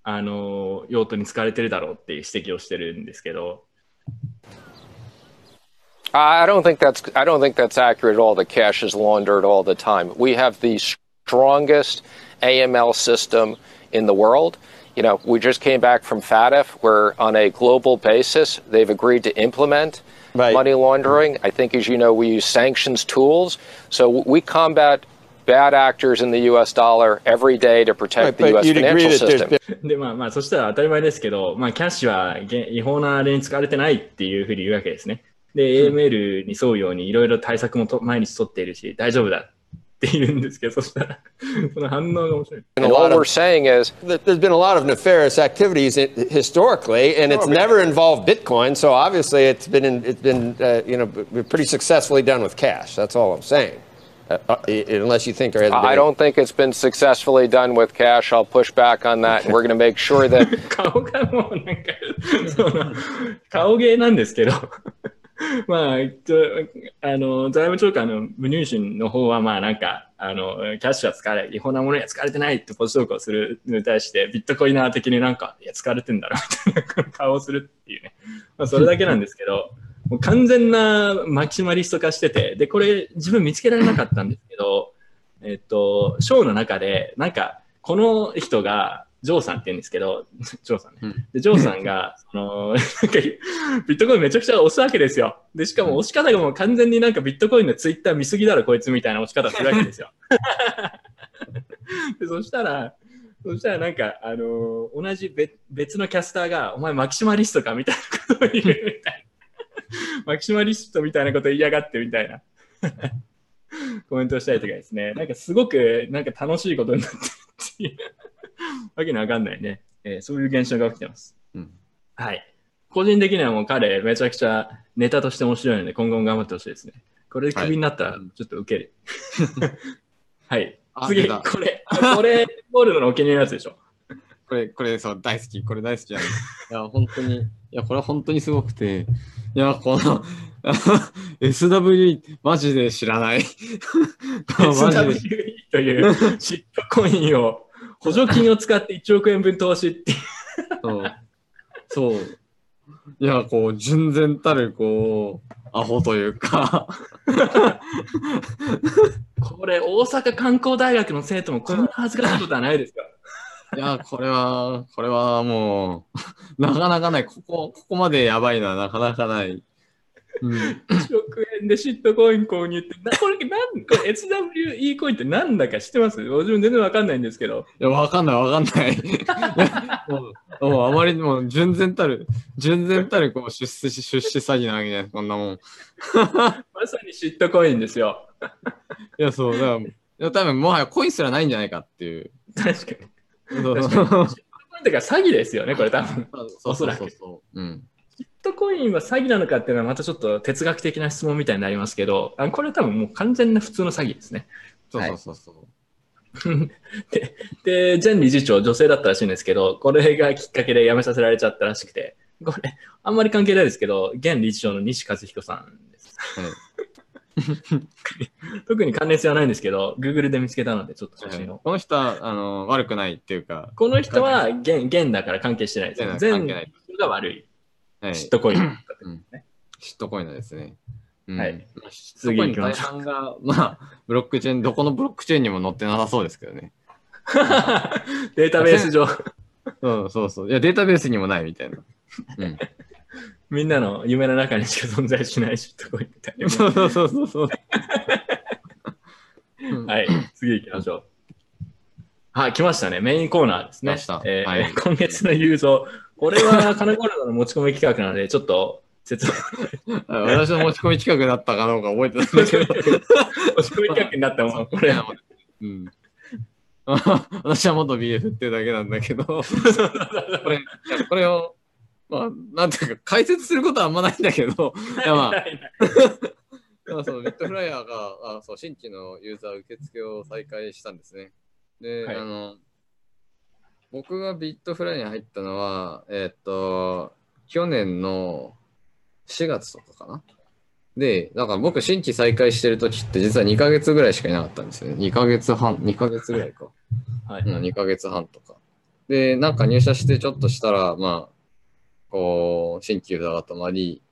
あの用途に使われてるだろうっていう指摘をしてるんですけど、 I don't think that's I don't think that's accurate at all. That cash is laundered all the time. We have the strongest AML system in the world. You know, we just came back from FATF, where on a global basis they've agreed to implement Right. money laundering. I think, as you know, we use sanctions tools, so we combat bad actors in the U.S. dollar every day to protect the But U.S. you'd agree financial that there's system. been で、まあまあ、そしたら当たり前ですけど、まあ、キャッシュはげ違法なあれに使われてないっていうふうに言うわけですね。で、AML に沿うようにいろいろ対策もと毎日取っているし、大丈夫だって言うんですけど、そしたら、その反応が面白い。 And a lot all of- we're saying is There- There's been a lot of nefarious activities i- historically, and it's never involved Bitcoin. So obviously, it's been in, it's been uh, you know b- pretty successfully done with cash. That's all I'm saying. Uh, uh, i- unless you think there hasn't been. I any- don't think it's been successfully done with cash. I'll push back on that, and we're going to make sure that 顔がもうなんか、その、顔芸なんですけど、まあ、ちょあの、財務長官の無入信の方は、まあなんか、あの、キャッシュは使われ、違法なものには使われてないってポジトークをするのに対して、ビットコイナー的になんか、いや、使われてんだろ、みたいな顔をするっていうね。まあ、それだけなんですけど、もう完全なマキシマリスト化してて、で、これ自分見つけられなかったんですけど、えっと、ショーの中で、なんか、この人が、ジョーさんって言うんですけど、ジョーさんね。で、ジョーさんが、その、なんか、ビットコインめちゃくちゃ押すわけですよ。で、しかも押し方がもう完全になんかビットコインのツイッター見すぎだろ、こいつみたいな押し方するわけですよ。で、そしたら、そしたらなんか、あのー同じ別別のキャスターが、お前マキシマリストかみたいなことを言うみたいな。マキシマリストみたいなこと言いやがってみたいな。コメントをしたりとかですね。なんかすごくなんか楽しいことになってるっっていう、わけのわかんないね、えーそういう現象が起きてます。うんはい。個人的にはもう彼、めちゃくちゃネタとして面白いので、今後も頑張ってほしいですね。これでクビになったら、ちょっとウケる。はい。次、あ出たこれ、これ、ゴールドのお気に入りのやつでしょ。これ、これ、そう、大好き。これ大好きなんです。いや、本当に、いや、これ本当にすごくて、いや、この、SW、マジで知らない。SWE というシットコインを補助金を使って1億円分投資っていう。そう。そう。いや、こう、純然たる、こう、アホというか、これ、大阪観光大学の生徒もこんな恥ずかしいことはないですか？いや、これは、これはもう、なかなかない。ここ、ここまでやばいのはなかなかない。うん、1億円でシットコイン購入って、なこれ、なんこれ SWE コインってなんだか知ってます？自分全然わかんないんですけど。いや、わかんない、わかんない。もう、もうあまりにも純然たる、純然たる、こう、出資、出資詐欺なわけじゃない、こんなもん。い まさにシットコインですよ。や、そう、だから、いや多分もはやコインすらないんじゃないかっていう。確かに。確かに。シットコインか詐欺ですよね、これ多分。おそらくそうん。シットコインは詐欺なのかっていうのはまたちょっと哲学的な質問みたいになりますけど、あこれは多分もう完全な普通の詐欺ですね。そうそうそうそう。で、で、前理事長、女性だったらしいんですけど、これがきっかけで辞めさせられちゃったらしくて、これ、あんまり関係ないですけど、現理事長の西和彦さんです。特に関連性はないんですけど、Google で見つけたので、ちょっと写真を。この人は、あの、悪くないっていうか、この人は現現だから関係してないですよ。関前係ない理事長が悪い。はい、シットコイン。シットコインなんですね。うんはい次行きましょう半が、まあ、ブロックチェーン、どこのブロックチェーンにも載ってなさそうですけどね。データベース上、うん、そうそう。いや、データベースにもないみたいな。うん。みんなの夢の中にしか存在しないシットコインみたいな。そうそうそうそうそう。はい、次行きましょう。はい、来ましたね。メインコーナーですね。えーはい今月のユーゾー。これは金ゴールドの持ち込み企画なので、ちょっと説明。私の持ち込み企画だったかどうか覚えてないんだけど。持ち込み企画になったもの、これ。うん。私は元 BF っていうだけなんだけど、これ、これを、まあ、なんていうか、解説することはあんまないんだけど、いやまあ、まあ、そのビットフライヤーがあそう新規のユーザー受付を再開したんですね。で、はいあの、僕がビットフライに入ったのは、えーっと、去年の4月とかかな。で、だから僕新規再開してる時って実は2ヶ月ぐらいしかいなかったんですよね。2ヶ月半、2ヶ月ぐらいか。はいうん、2ヶ月半とか。で、なんか入社してちょっとしたら、まあ、こう、新規ユーザーが止まり、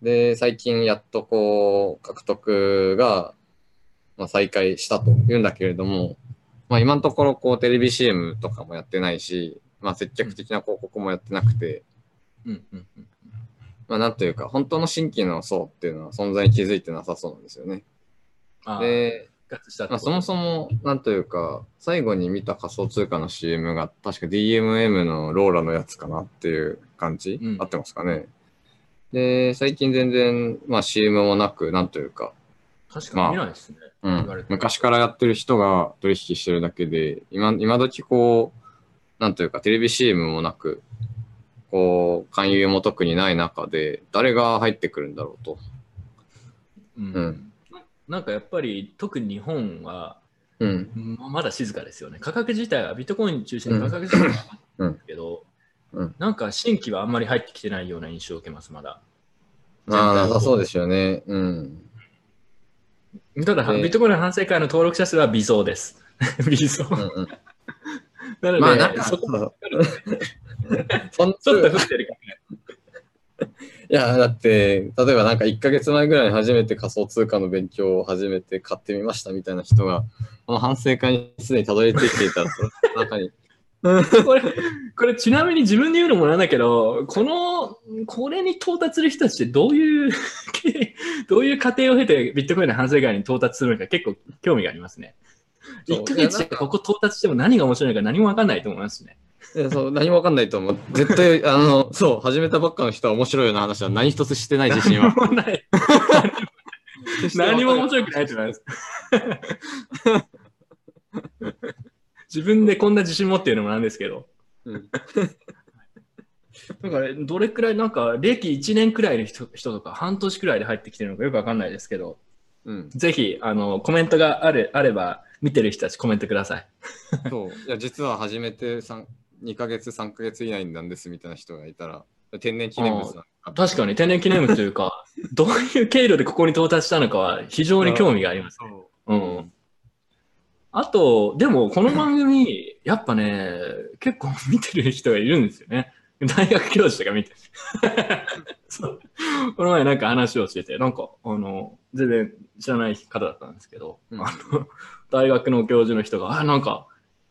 で、最近やっとこう、獲得が、まあ、再開したというんだけれども、まあ今のところこう、テレビ CM とかもやってないし、まあ積極的な広告もやってなくて、うん。うん。うん。まあなんというか、本当の新規の層っていうのは存在に気づいてなさそうなんですよね。で、まあ、そもそも、なんというか、最後に見た仮想通貨の CM が、確か DMM のローラのやつかなっていう感じ、うん合ってますかね？で、最近全然、まあ CM もなく、なんというか、確かに見ないですね。うん言われ、て昔からやってる人が取引してるだけで、今、今時こう、なんというか、テレビ CM もなく、こう、勧誘も特にない中で、誰が入ってくるんだろうと。うんうんなんかやっぱり特に日本はうん。ままだ静かですよね。価格自体はビットコイン中心に価格自体は上がってるけど、うんなんか新規はあんまり入ってきてないような印象を受けます、まだ。まあ、なさそうですよね。うん。ただ、でビットコインの反省会の登録者数は微増です。微増。うんうん。なので、まあ、なんか、そこ そんちょっと降ってるかいや、だって、例えばなんか1ヶ月前ぐらいに初めて仮想通貨の勉強を始めて買ってみましたみたいな人が、この反省会にすでにたどり着いていたら、その中に。これ、これちなみに自分で言うのもなんだけど、この、これに到達する人たちってどういう、どういう過程を経てビットコインの反省会に到達するのか結構興味がありますね。そう1ヶ月でここ到達しても何が面白いのか何もわかんないと思いますね。そう何もわかんないと思う。絶対、あの、そう、始めたばっかの人は面白いような話は何一つしてない自信は。何もない。何も面白くないと思います。自分でこんな自信持ってるのもなんですけど。うんだから、どれくらい、なんか、歴1年くらいの人人とか、半年くらいで入ってきてるのかよくわかんないですけど、うん。ぜひ、あの、コメントがあるあれば、見てる人たちコメントください。そう。いや、実は始めて3 2ヶ月、3ヶ月以内なんですみたいな人がいたら、天然記念物なんか確かに天然記念物というか、どういう経路でここに到達したのかは非常に興味があります。そううん。あと、でもこの番組、やっぱね、結構見てる人がいるんですよね。大学教授とか見てこの前なんか話をしてて、なんか、あの、全然知らない方だったんですけど、うんあの、大学の教授の人が、あ、なんか、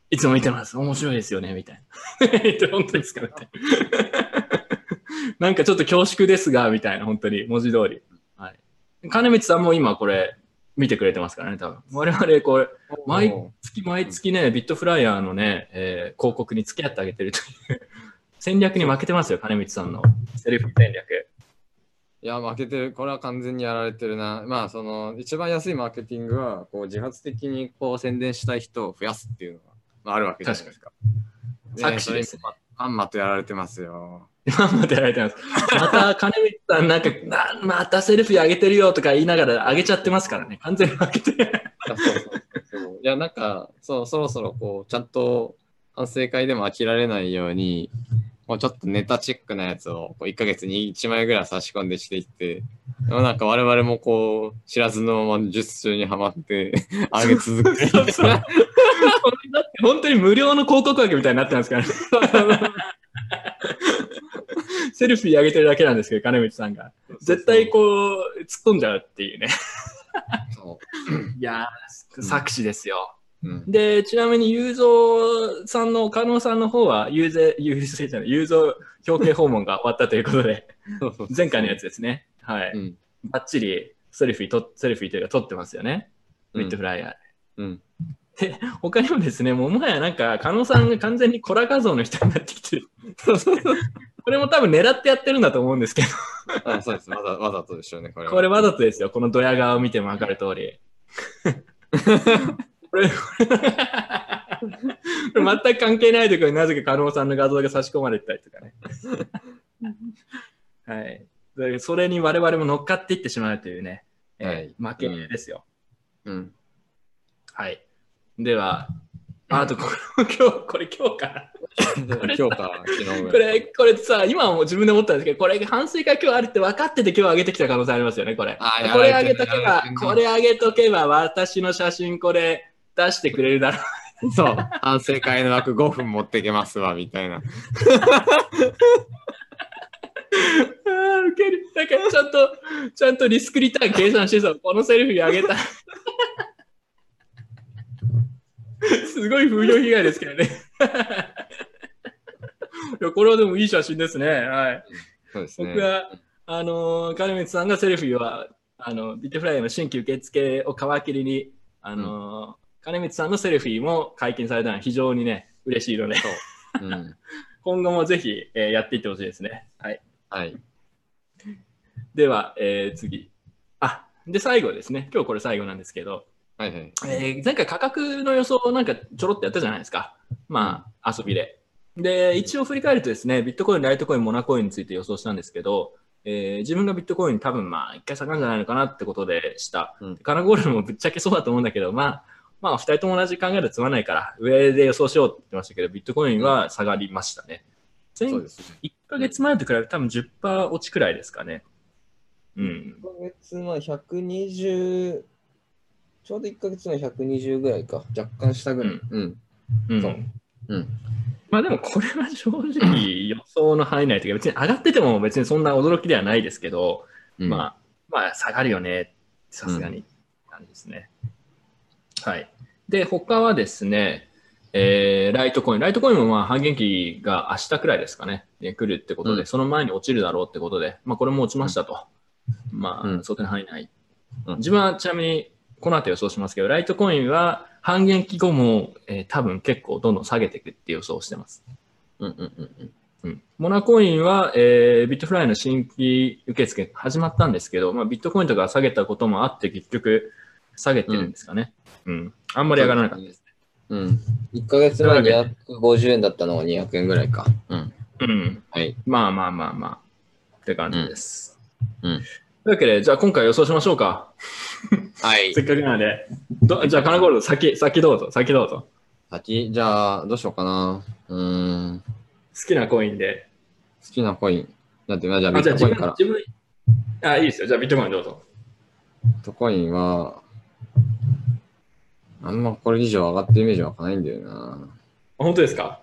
いつも見てます。面白いですよね、みたいな。言って本当ですかみたいな。なんかちょっと恐縮ですが、みたいな、本当に、文字通り。はい。金光さんも今これ、見てくれてますからね、多分。我々、これ、毎月毎月ね、ビットフライヤーのね、えー広告に付き合ってあげてるという 戦略に負けてますよ、金光さんのセルフ戦略。いや、負けてる。これは完全にやられてるな。まあ、その、一番安いマーケティングは、こう、自発的にこう、宣伝したい人を増やすっていうのが、まあ、あるわけじゃないですか。作詞ですねまんまとやられてますよ。今までやられてます。また、金光さん、なんか、なまたセルフィー上げてるよとか言いながら上げちゃってますからね、完全に負けて。そうそうそういや、なんか、そう、そろそろ、こう、ちゃんと反省会でも飽きられないように、もうちょっとネタチックなやつをこう1ヶ月に1枚ぐらい差し込んでしていって、でもなんか我々もこう、知らずのまま術中にはまって、上げ続ける。そうそう だって本当に無料の広告枠みたいになってますからね。セルフィー上げてるだけなんですけど、金光さんが。絶対こう、突っ込んじゃうっていうね。そいやー、作詞ですよ。う。うん。で、ちなみに、ゆうぞうさんの、加納さんの方は、ゆうぜ、ゆうぜじゃない、表敬訪問が終わったということで、前回のやつですね。はい。うん。バッチリセルフィーと、セルフィーというか撮ってますよね。うんミッドフライヤー。うん。他にもですね、もうもはやなんか、加納さんが完全にコラ画像の人になってきてる。これも多分狙ってやってるんだと思うんですけど、あそうです。わざわざとでしょうね、これは。これわざとですよ。このドヤ顔を見ても分かる通り。これ、これ全く関係ないところになぜか加納さんの画像が差し込まれてたりとかね。はい。でそれに我々も乗っかっていってしまうというね、えーはい負けですよ。うん。はい。では、ああとこれ、今日、これ今日から。今日か、昨日ぐこ。れ、これさ、今はもう自分で思ったんですけど、これ、反省会今日あるって分かってて今日上げてきた可能性ありますよね、これ。これ上げとけばこれ上げとけば、私の写真これ出してくれるだろう。そう。反省会の枠5分持ってけますわ、みたいな。ああ、ウケる。なんかちゃんと、ちゃんとリスクリターン計算してさ、このセルフィー上げた。すごい風評被害ですけどね。いやこれはでもいい写真ですね。はい。そうですね。僕は、あのー、金光さんがセルフィーは、あの、ビットフライの新規受付を皮切りに、あのー金光さんのセルフィーも解禁されたのは非常にね、嬉しいので、うん。今後もぜひ、えーやっていってほしいですね。はい。はい。では、えー次。あ、で、最後ですね。今日これ最後なんですけど、はいはい。えー前回価格の予想をなんかちょろっとやったじゃないですか。まあ、遊びで。で、一応振り返るとですね、ビットコイン、ライトコイン、モナコインについて予想したんですけど、えー自分がビットコイン多分まあ、一回下がるんじゃないのかなってことでした。うんカナゴールドもぶっちゃけそうだと思うんだけど、まあ、まあ、二人とも同じ考えでつまないから、上で予想しようって言ってましたけど、ビットコインは下がりましたね。前そうですね。1ヶ月前と比べて多分10%落ちくらいですかね。うん。1ヶ月前120、ちょうど1ヶ月前120ぐらいか。若干下ぐらい。うん。うん。そううん。まあでもこれは正直予想の範囲内というか別に上がってても別にそんな驚きではないですけど、うんまあ、まあ下がるよね、さすがに、感じですね。はい。で、他はですね、えーライトコイン。ライトコインもまあ半減期が明日くらいですかね、ね来るってことで、うんその前に落ちるだろうってことで、まあこれも落ちましたと。まあ、うん想定の範囲内。うん自分はちなみにこの後予想しますけど、ライトコインは半減期後も、えー多分結構どんどん下げていくって予想をしてます。うんうんうんうん。うんモナコインは、えービットフライの新規受付始まったんですけど、まあ、ビットコインとか下げたこともあって、結局下げてるんですかね。うん。あんまり上がらなかったですね。うん。1ヶ月前250円だったのが200円ぐらいか。うん。うん。はい。まあまあまあまあ。って感じです。うん。というわけで、じゃあ今回予想しましょうか。はいせ。っかくなので。どじゃあ、カナゴールド、先、先どうぞ、先どうぞ。先、じゃあ、どうしようかな。うーん。好好きなコインで。きなコイン。だって、じゃあビットコインから。、自分、あ、いいですよ。じゃあビットコインどうぞ。ビットコインは、あんまこれ以上上がってるイメージ湧かないんだよな。あ本当ですか？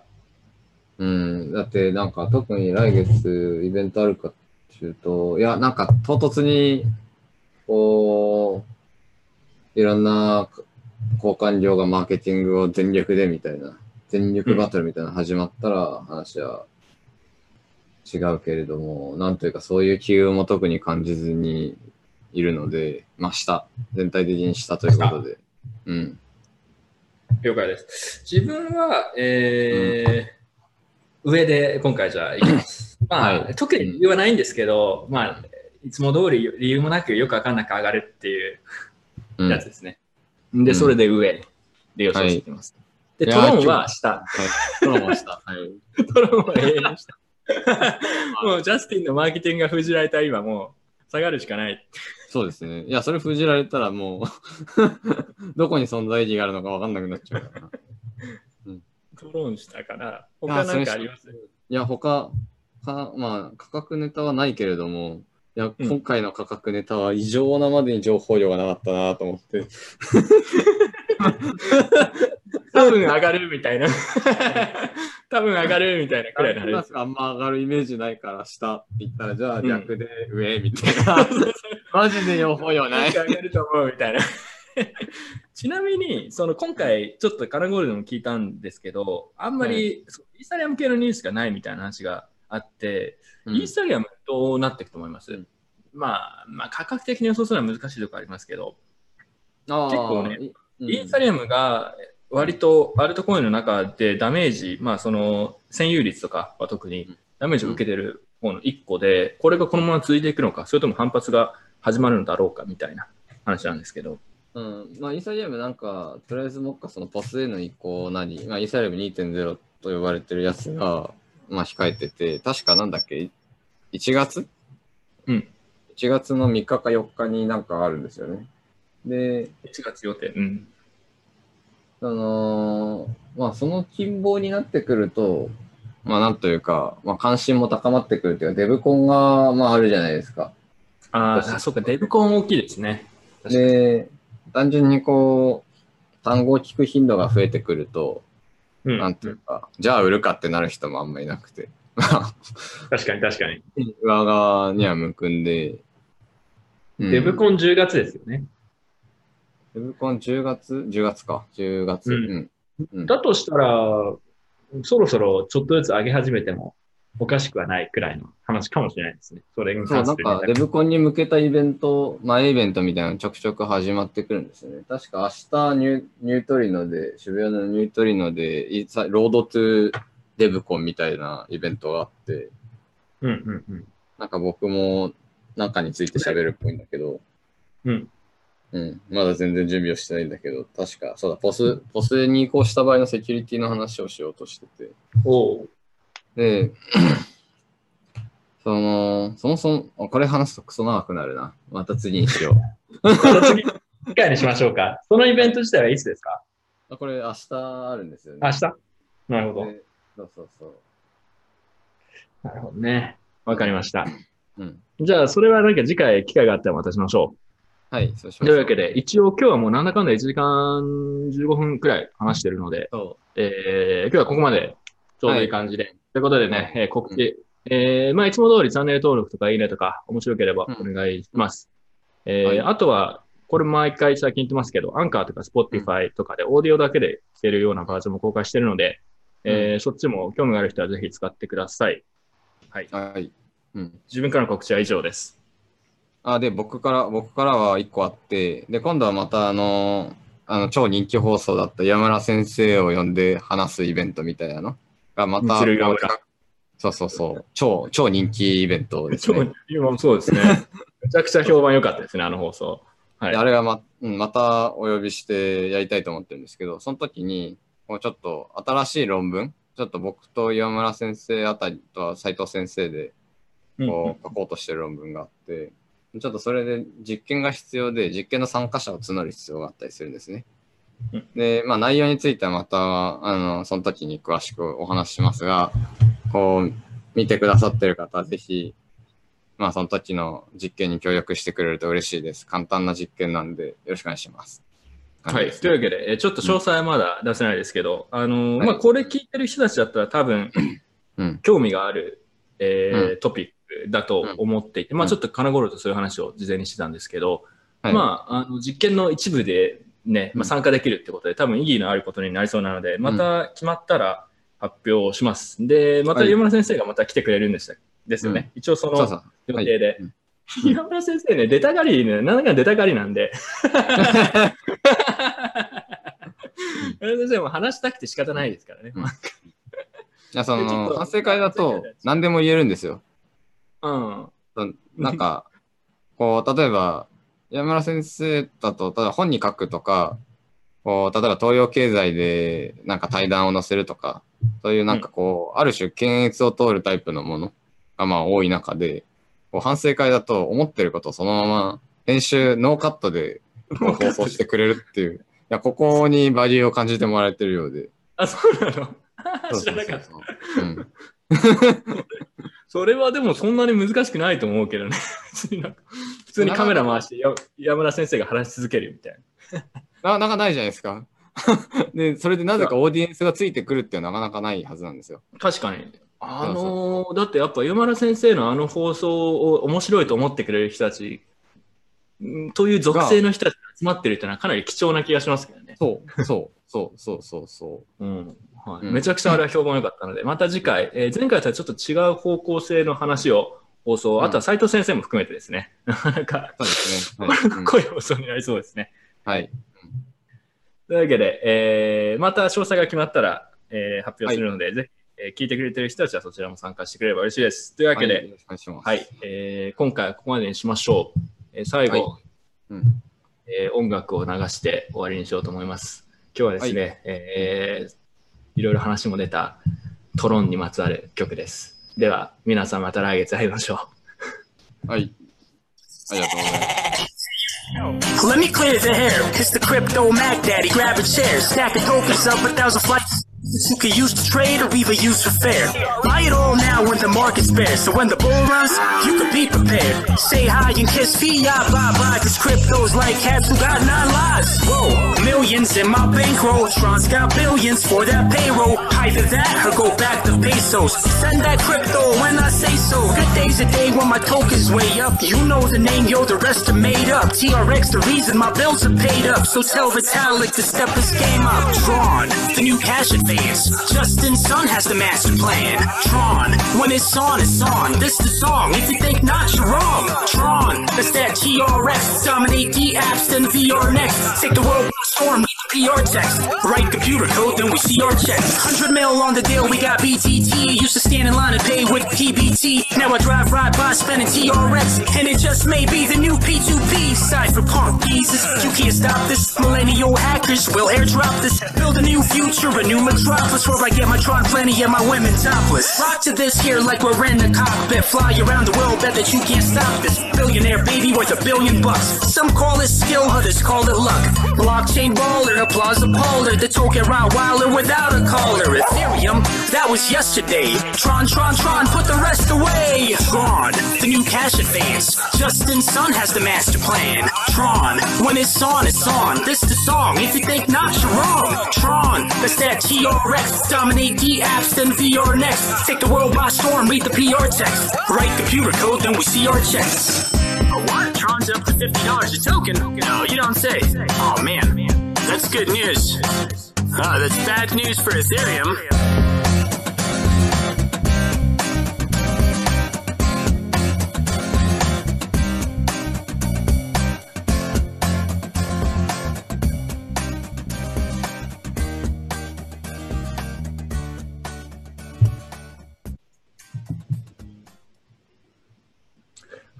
うん。だって、なんか特に来月イベントあるかっていや、なんか唐突に、こう、いろんな交換量がマーケティングを全力でみたいな、全力バトルみたいなの始まったら話は違うけれども、なんというかそういう機運も特に感じずにいるので、まあ下、全体的に下ということで。うん。了解です。自分は、えー上で今回じゃあいきます。まあ、はい特に理由はないんですけど、まあ、いつも通り理由もなくよくわかんなく上がるっていううん。やつですね。で、それで上で予想していきます。で、トロンは下。はい。トロンは下。はい。トロンは永遠に下。もうジャスティンのマーケティングが封じられた今もう下がるしかない。そうですね。いや、それ封じられたらもう、どこに存在意義があるのか分かんなくなっちゃうからな。トロン下から、他なんかあります？いや、他、かまあ、価格ネタはないけれども、いや、うん今回の価格ネタは異常なまでに情報量がなかったなと思って。多分上がるみたいな。多分上がるみたいなくらい。あんま上がるイメージないから下って言ったら、じゃあ逆で上みたいな。マジで情報量ない。上がると思うみたいな。ちなみに、その今回、ちょっとカナゴールドも聞いたんですけど、あんまり、そうイーサリアム系のニュースがないみたいな話があって、うん。イーサリアムどうなっていくと思います、うん。まあ、まあ、価格的に予想するのは難しいところありますけど、結構ね、いイーサリアムが割とアルトコインの中でダメージ、まあその占有率とかは特にダメージを受けてる方の1個で、これがこのまま続いていくのか、それとも反発が始まるのだろうかみたいな話なんですけど。うん、まあ、イーサリアムなんか、とりあえずもっかそのパスへの移行なり、まあ、イーサリアム2.0と呼ばれてるやつが、まあ、控えてて、確かなんだっけ ?1 月うん。1月の3日か4日になんかあるんですよね。で、1月予定。うん。あのーまあ、その近傍になってくると、まあ、なんというか、まあ、関心も高まってくるっていうか、デブコンが、まあ、あるじゃないですか。あーあ、そうか、デブコン大きいですね。で、単純にこう、単語を聞く頻度が増えてくると、うんなんていうか、じゃあ売るかってなる人もあんまいなくて、まあ確かに確かに。裏側には向くんで、うんデブコン10月ですよね。デブコン10月 ?10 月か。10月。だとしたら、そろそろちょっとずつ上げ始めてもおかしくはないくらいの話かもしれないですね。それになんか、デブコンに向けたイベント、前イベントみたいなのちょくちょく始まってくるんですよね。確か明日ニュ、ニュートリノで、渋谷のニュートリノで、ロードトゥデブコンみたいなイベントがあって、うんうんうん。なんか僕も中について喋るっぽいんだけど、うん。うん。まだ全然準備をしてないんだけど、確か、そうだ、ポス、ポスに移行した場合のセキュリティの話をしようとしてて。おうで、その、そもそも、あこれ話すとクソ長くなるな。また次にしよう。また次、次回にしましょうか。そのイベント自体はいつですか？あこれ明日あるんですよね。明日？なるほど。でそうそうそう。なるほどね。わかりました。うん。じゃあ、それはなんか次回機会があったらまたしましょはい、そうしう。ましょうというわけで、一応今日はもうなんだかんだ1時間15分くらい話してるので、そえー、今日はここまでちょうどいい感じで。ということでね、えー告知、えー、まあいつも通りチャンネル登録とかいいねとか面白ければお願いします。えーはいあとは、これ毎回最近言ってますけど、アンカーとか Spotify とかでオーディオだけで聞けるようなバージョンも公開してるので、えーそっちも興味がある人はぜひ使ってください。はい。う。はい。うん。自分からの告知は以上です。あ、で、僕から、僕からは一個あって、で、今度はまたあの、あの、超人気放送だった山村先生を呼んで話すイベントみたいなのがまた、そうそうそう、超、超人気イベントですね。今そうですね。めちゃくちゃ評判良かったですね、あの放送。はいであれはま、うんまたお呼びしてやりたいと思ってるんですけど、その時に、こうちょっと新しい論文、ちょっと僕と岩村先生あたりとは斉藤先生でこう書こうとしてる論文があって、ちょっとそれで実験が必要で、実験の参加者を募る必要があったりするんですねうん。で、まあ内容についてはまた、あの、その時に詳しくお話ししますが、こう、見てくださってる方はぜひ、まあその時の実験に協力してくれると嬉しいです。簡単な実験なんでよろしくお願いします。はい。というわけで、えーちょっと詳細はまだ出せないですけど、あのーはいまあ、これ聞いてる人たちだったら多分、うん。興味がある、えーうトピックだと思っていて、まあ、ちょっと金頃とそういう話を事前にしてたんですけど、はいまあ、あの実験の一部でね、まあ、参加できるってことで、多分意義のあることになりそうなので、また決まったら発表します。で、またはい岩村先生がまた来てくれるんでしたですよね。一応その。予定で。うん岩村先生ね、出たがりね、なんだか出たがりなんで。岩村先生も話したくて仕方ないですからね。うん いや、その、反省会だと何でも言えるんですよ。うん。そなんか、こう、例えば、山村先生だと、ただ本に書くとか、こう、例えば東洋経済でなんか対談を載せるとか、そういうなんかこう、ある種検閲を通るタイプのものがまあ多い中で、こう反省会だと思ってることをそのまま編集、ノーカットで放送してくれるっていう、いや、ここにバリューを感じてもらえてるようで。あ、そうなの？知らなかった。うん。それはでもそんなに難しくないと思うけどね。普通にカメラ回してや山村先生が話し続けるみたい な。なかなかないじゃないですか。で、それでなぜかオーディエンスがついてくるっていうのはなかなかないはずなんですよ。確かに。あのーだってやっぱ山村先生のあの放送を面白いと思ってくれる人たちんという属性の人たちが集まってるっていうのはかなり貴重な気がしますけどね。そう、そう、そう、そう、そう、そうんはいうんめちゃくちゃあれは評判良かったので、また次回、えー前回とはちょっと違う方向性の話を放送、うんあとは斉藤先生も含めてですね、なかなかう。そうですね。はい。うん濃い放送になりそうですね。はい。というわけで、えーまた詳細が決まったら、えー発表するので、ぜひ、えー聞いてくれてる人たちはそちらも参加してくれれば嬉しいです。というわけで、はい。はい、えー今回はここまでにしましょう。えー最後、はいうんえー音楽を流して終わりにしようと思います。今日はですね、はいえーいろいろ話も出たトロンにまつわる曲です。では、皆さんまた来月会いましょう。はい。ありがとうございます。Let me clear the hair. It's the crypto Mac Daddy. Grab a chair, stack of tokens up a thousand flights. You can use to trade or even use for fair. Buy it all now when the market's bare. So when the bull runs, you can be prepared. Say hi and kiss fiat, bye bye. Cause crypto's like cats who got nine lives. Whoa, millions in my bankroll. Tron's got billions for that payroll. Either that or go back to pesos. Send that crypto when I say so. Good days a day when my tokens way up. You know the name, yo, the rest are made up. TRX, the reason my bills are paid up. So tell Vitalik to step his game up. Tron, the new cash advance. Justin Sun has the master plan. Tron, when it's on, it's on. This the song. If you think not, you're wrong. Tron, that's that TRX. Dominate the apps, then VR next. Take the world by storm, read the PR text. Write computer code, then we see our checks. 100 mil on the deal, we got BTT. Used to stand in line and pay with PBT. Now I drive right by spending TRX. And it just may be the new P2P. Cypherpunk Jesus, you can't stop this. Millennial hackers will airdrop this. Build a new future, a new metropolis where I get my Tron plenty and my women topless. Rock to this here like we're in the cockpit. Fly around the world, bet that you can't stop this. Billionaire baby worth a billion bucks. Some call it skill, others call it luck. Blockchain baller, applause appaller. The token wilder without a collar. Ethereum, that was yesterday. Tron, Tron, Tron, put the rest away. Tron, the new cash advance. Justin Sun has the master plan. Tron, when it's on, it's on. This the song. If you think not, you're wrong. Tron, that's that TRX. Dominate the apps, then VR next. Take the world by storm, read the PR text. Write computer code, then we see our checks. What? Tron's up to $50 a token? No, you don't say. Oh man, that's good news. Ah, that's bad news for Ethereum.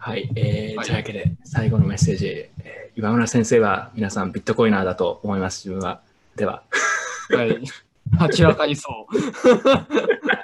はい、えーはいというわけで最後のメッセージ、えー岩村先生は皆さんビットコイナーだと思います、自分は。では。はい。明らかにそう。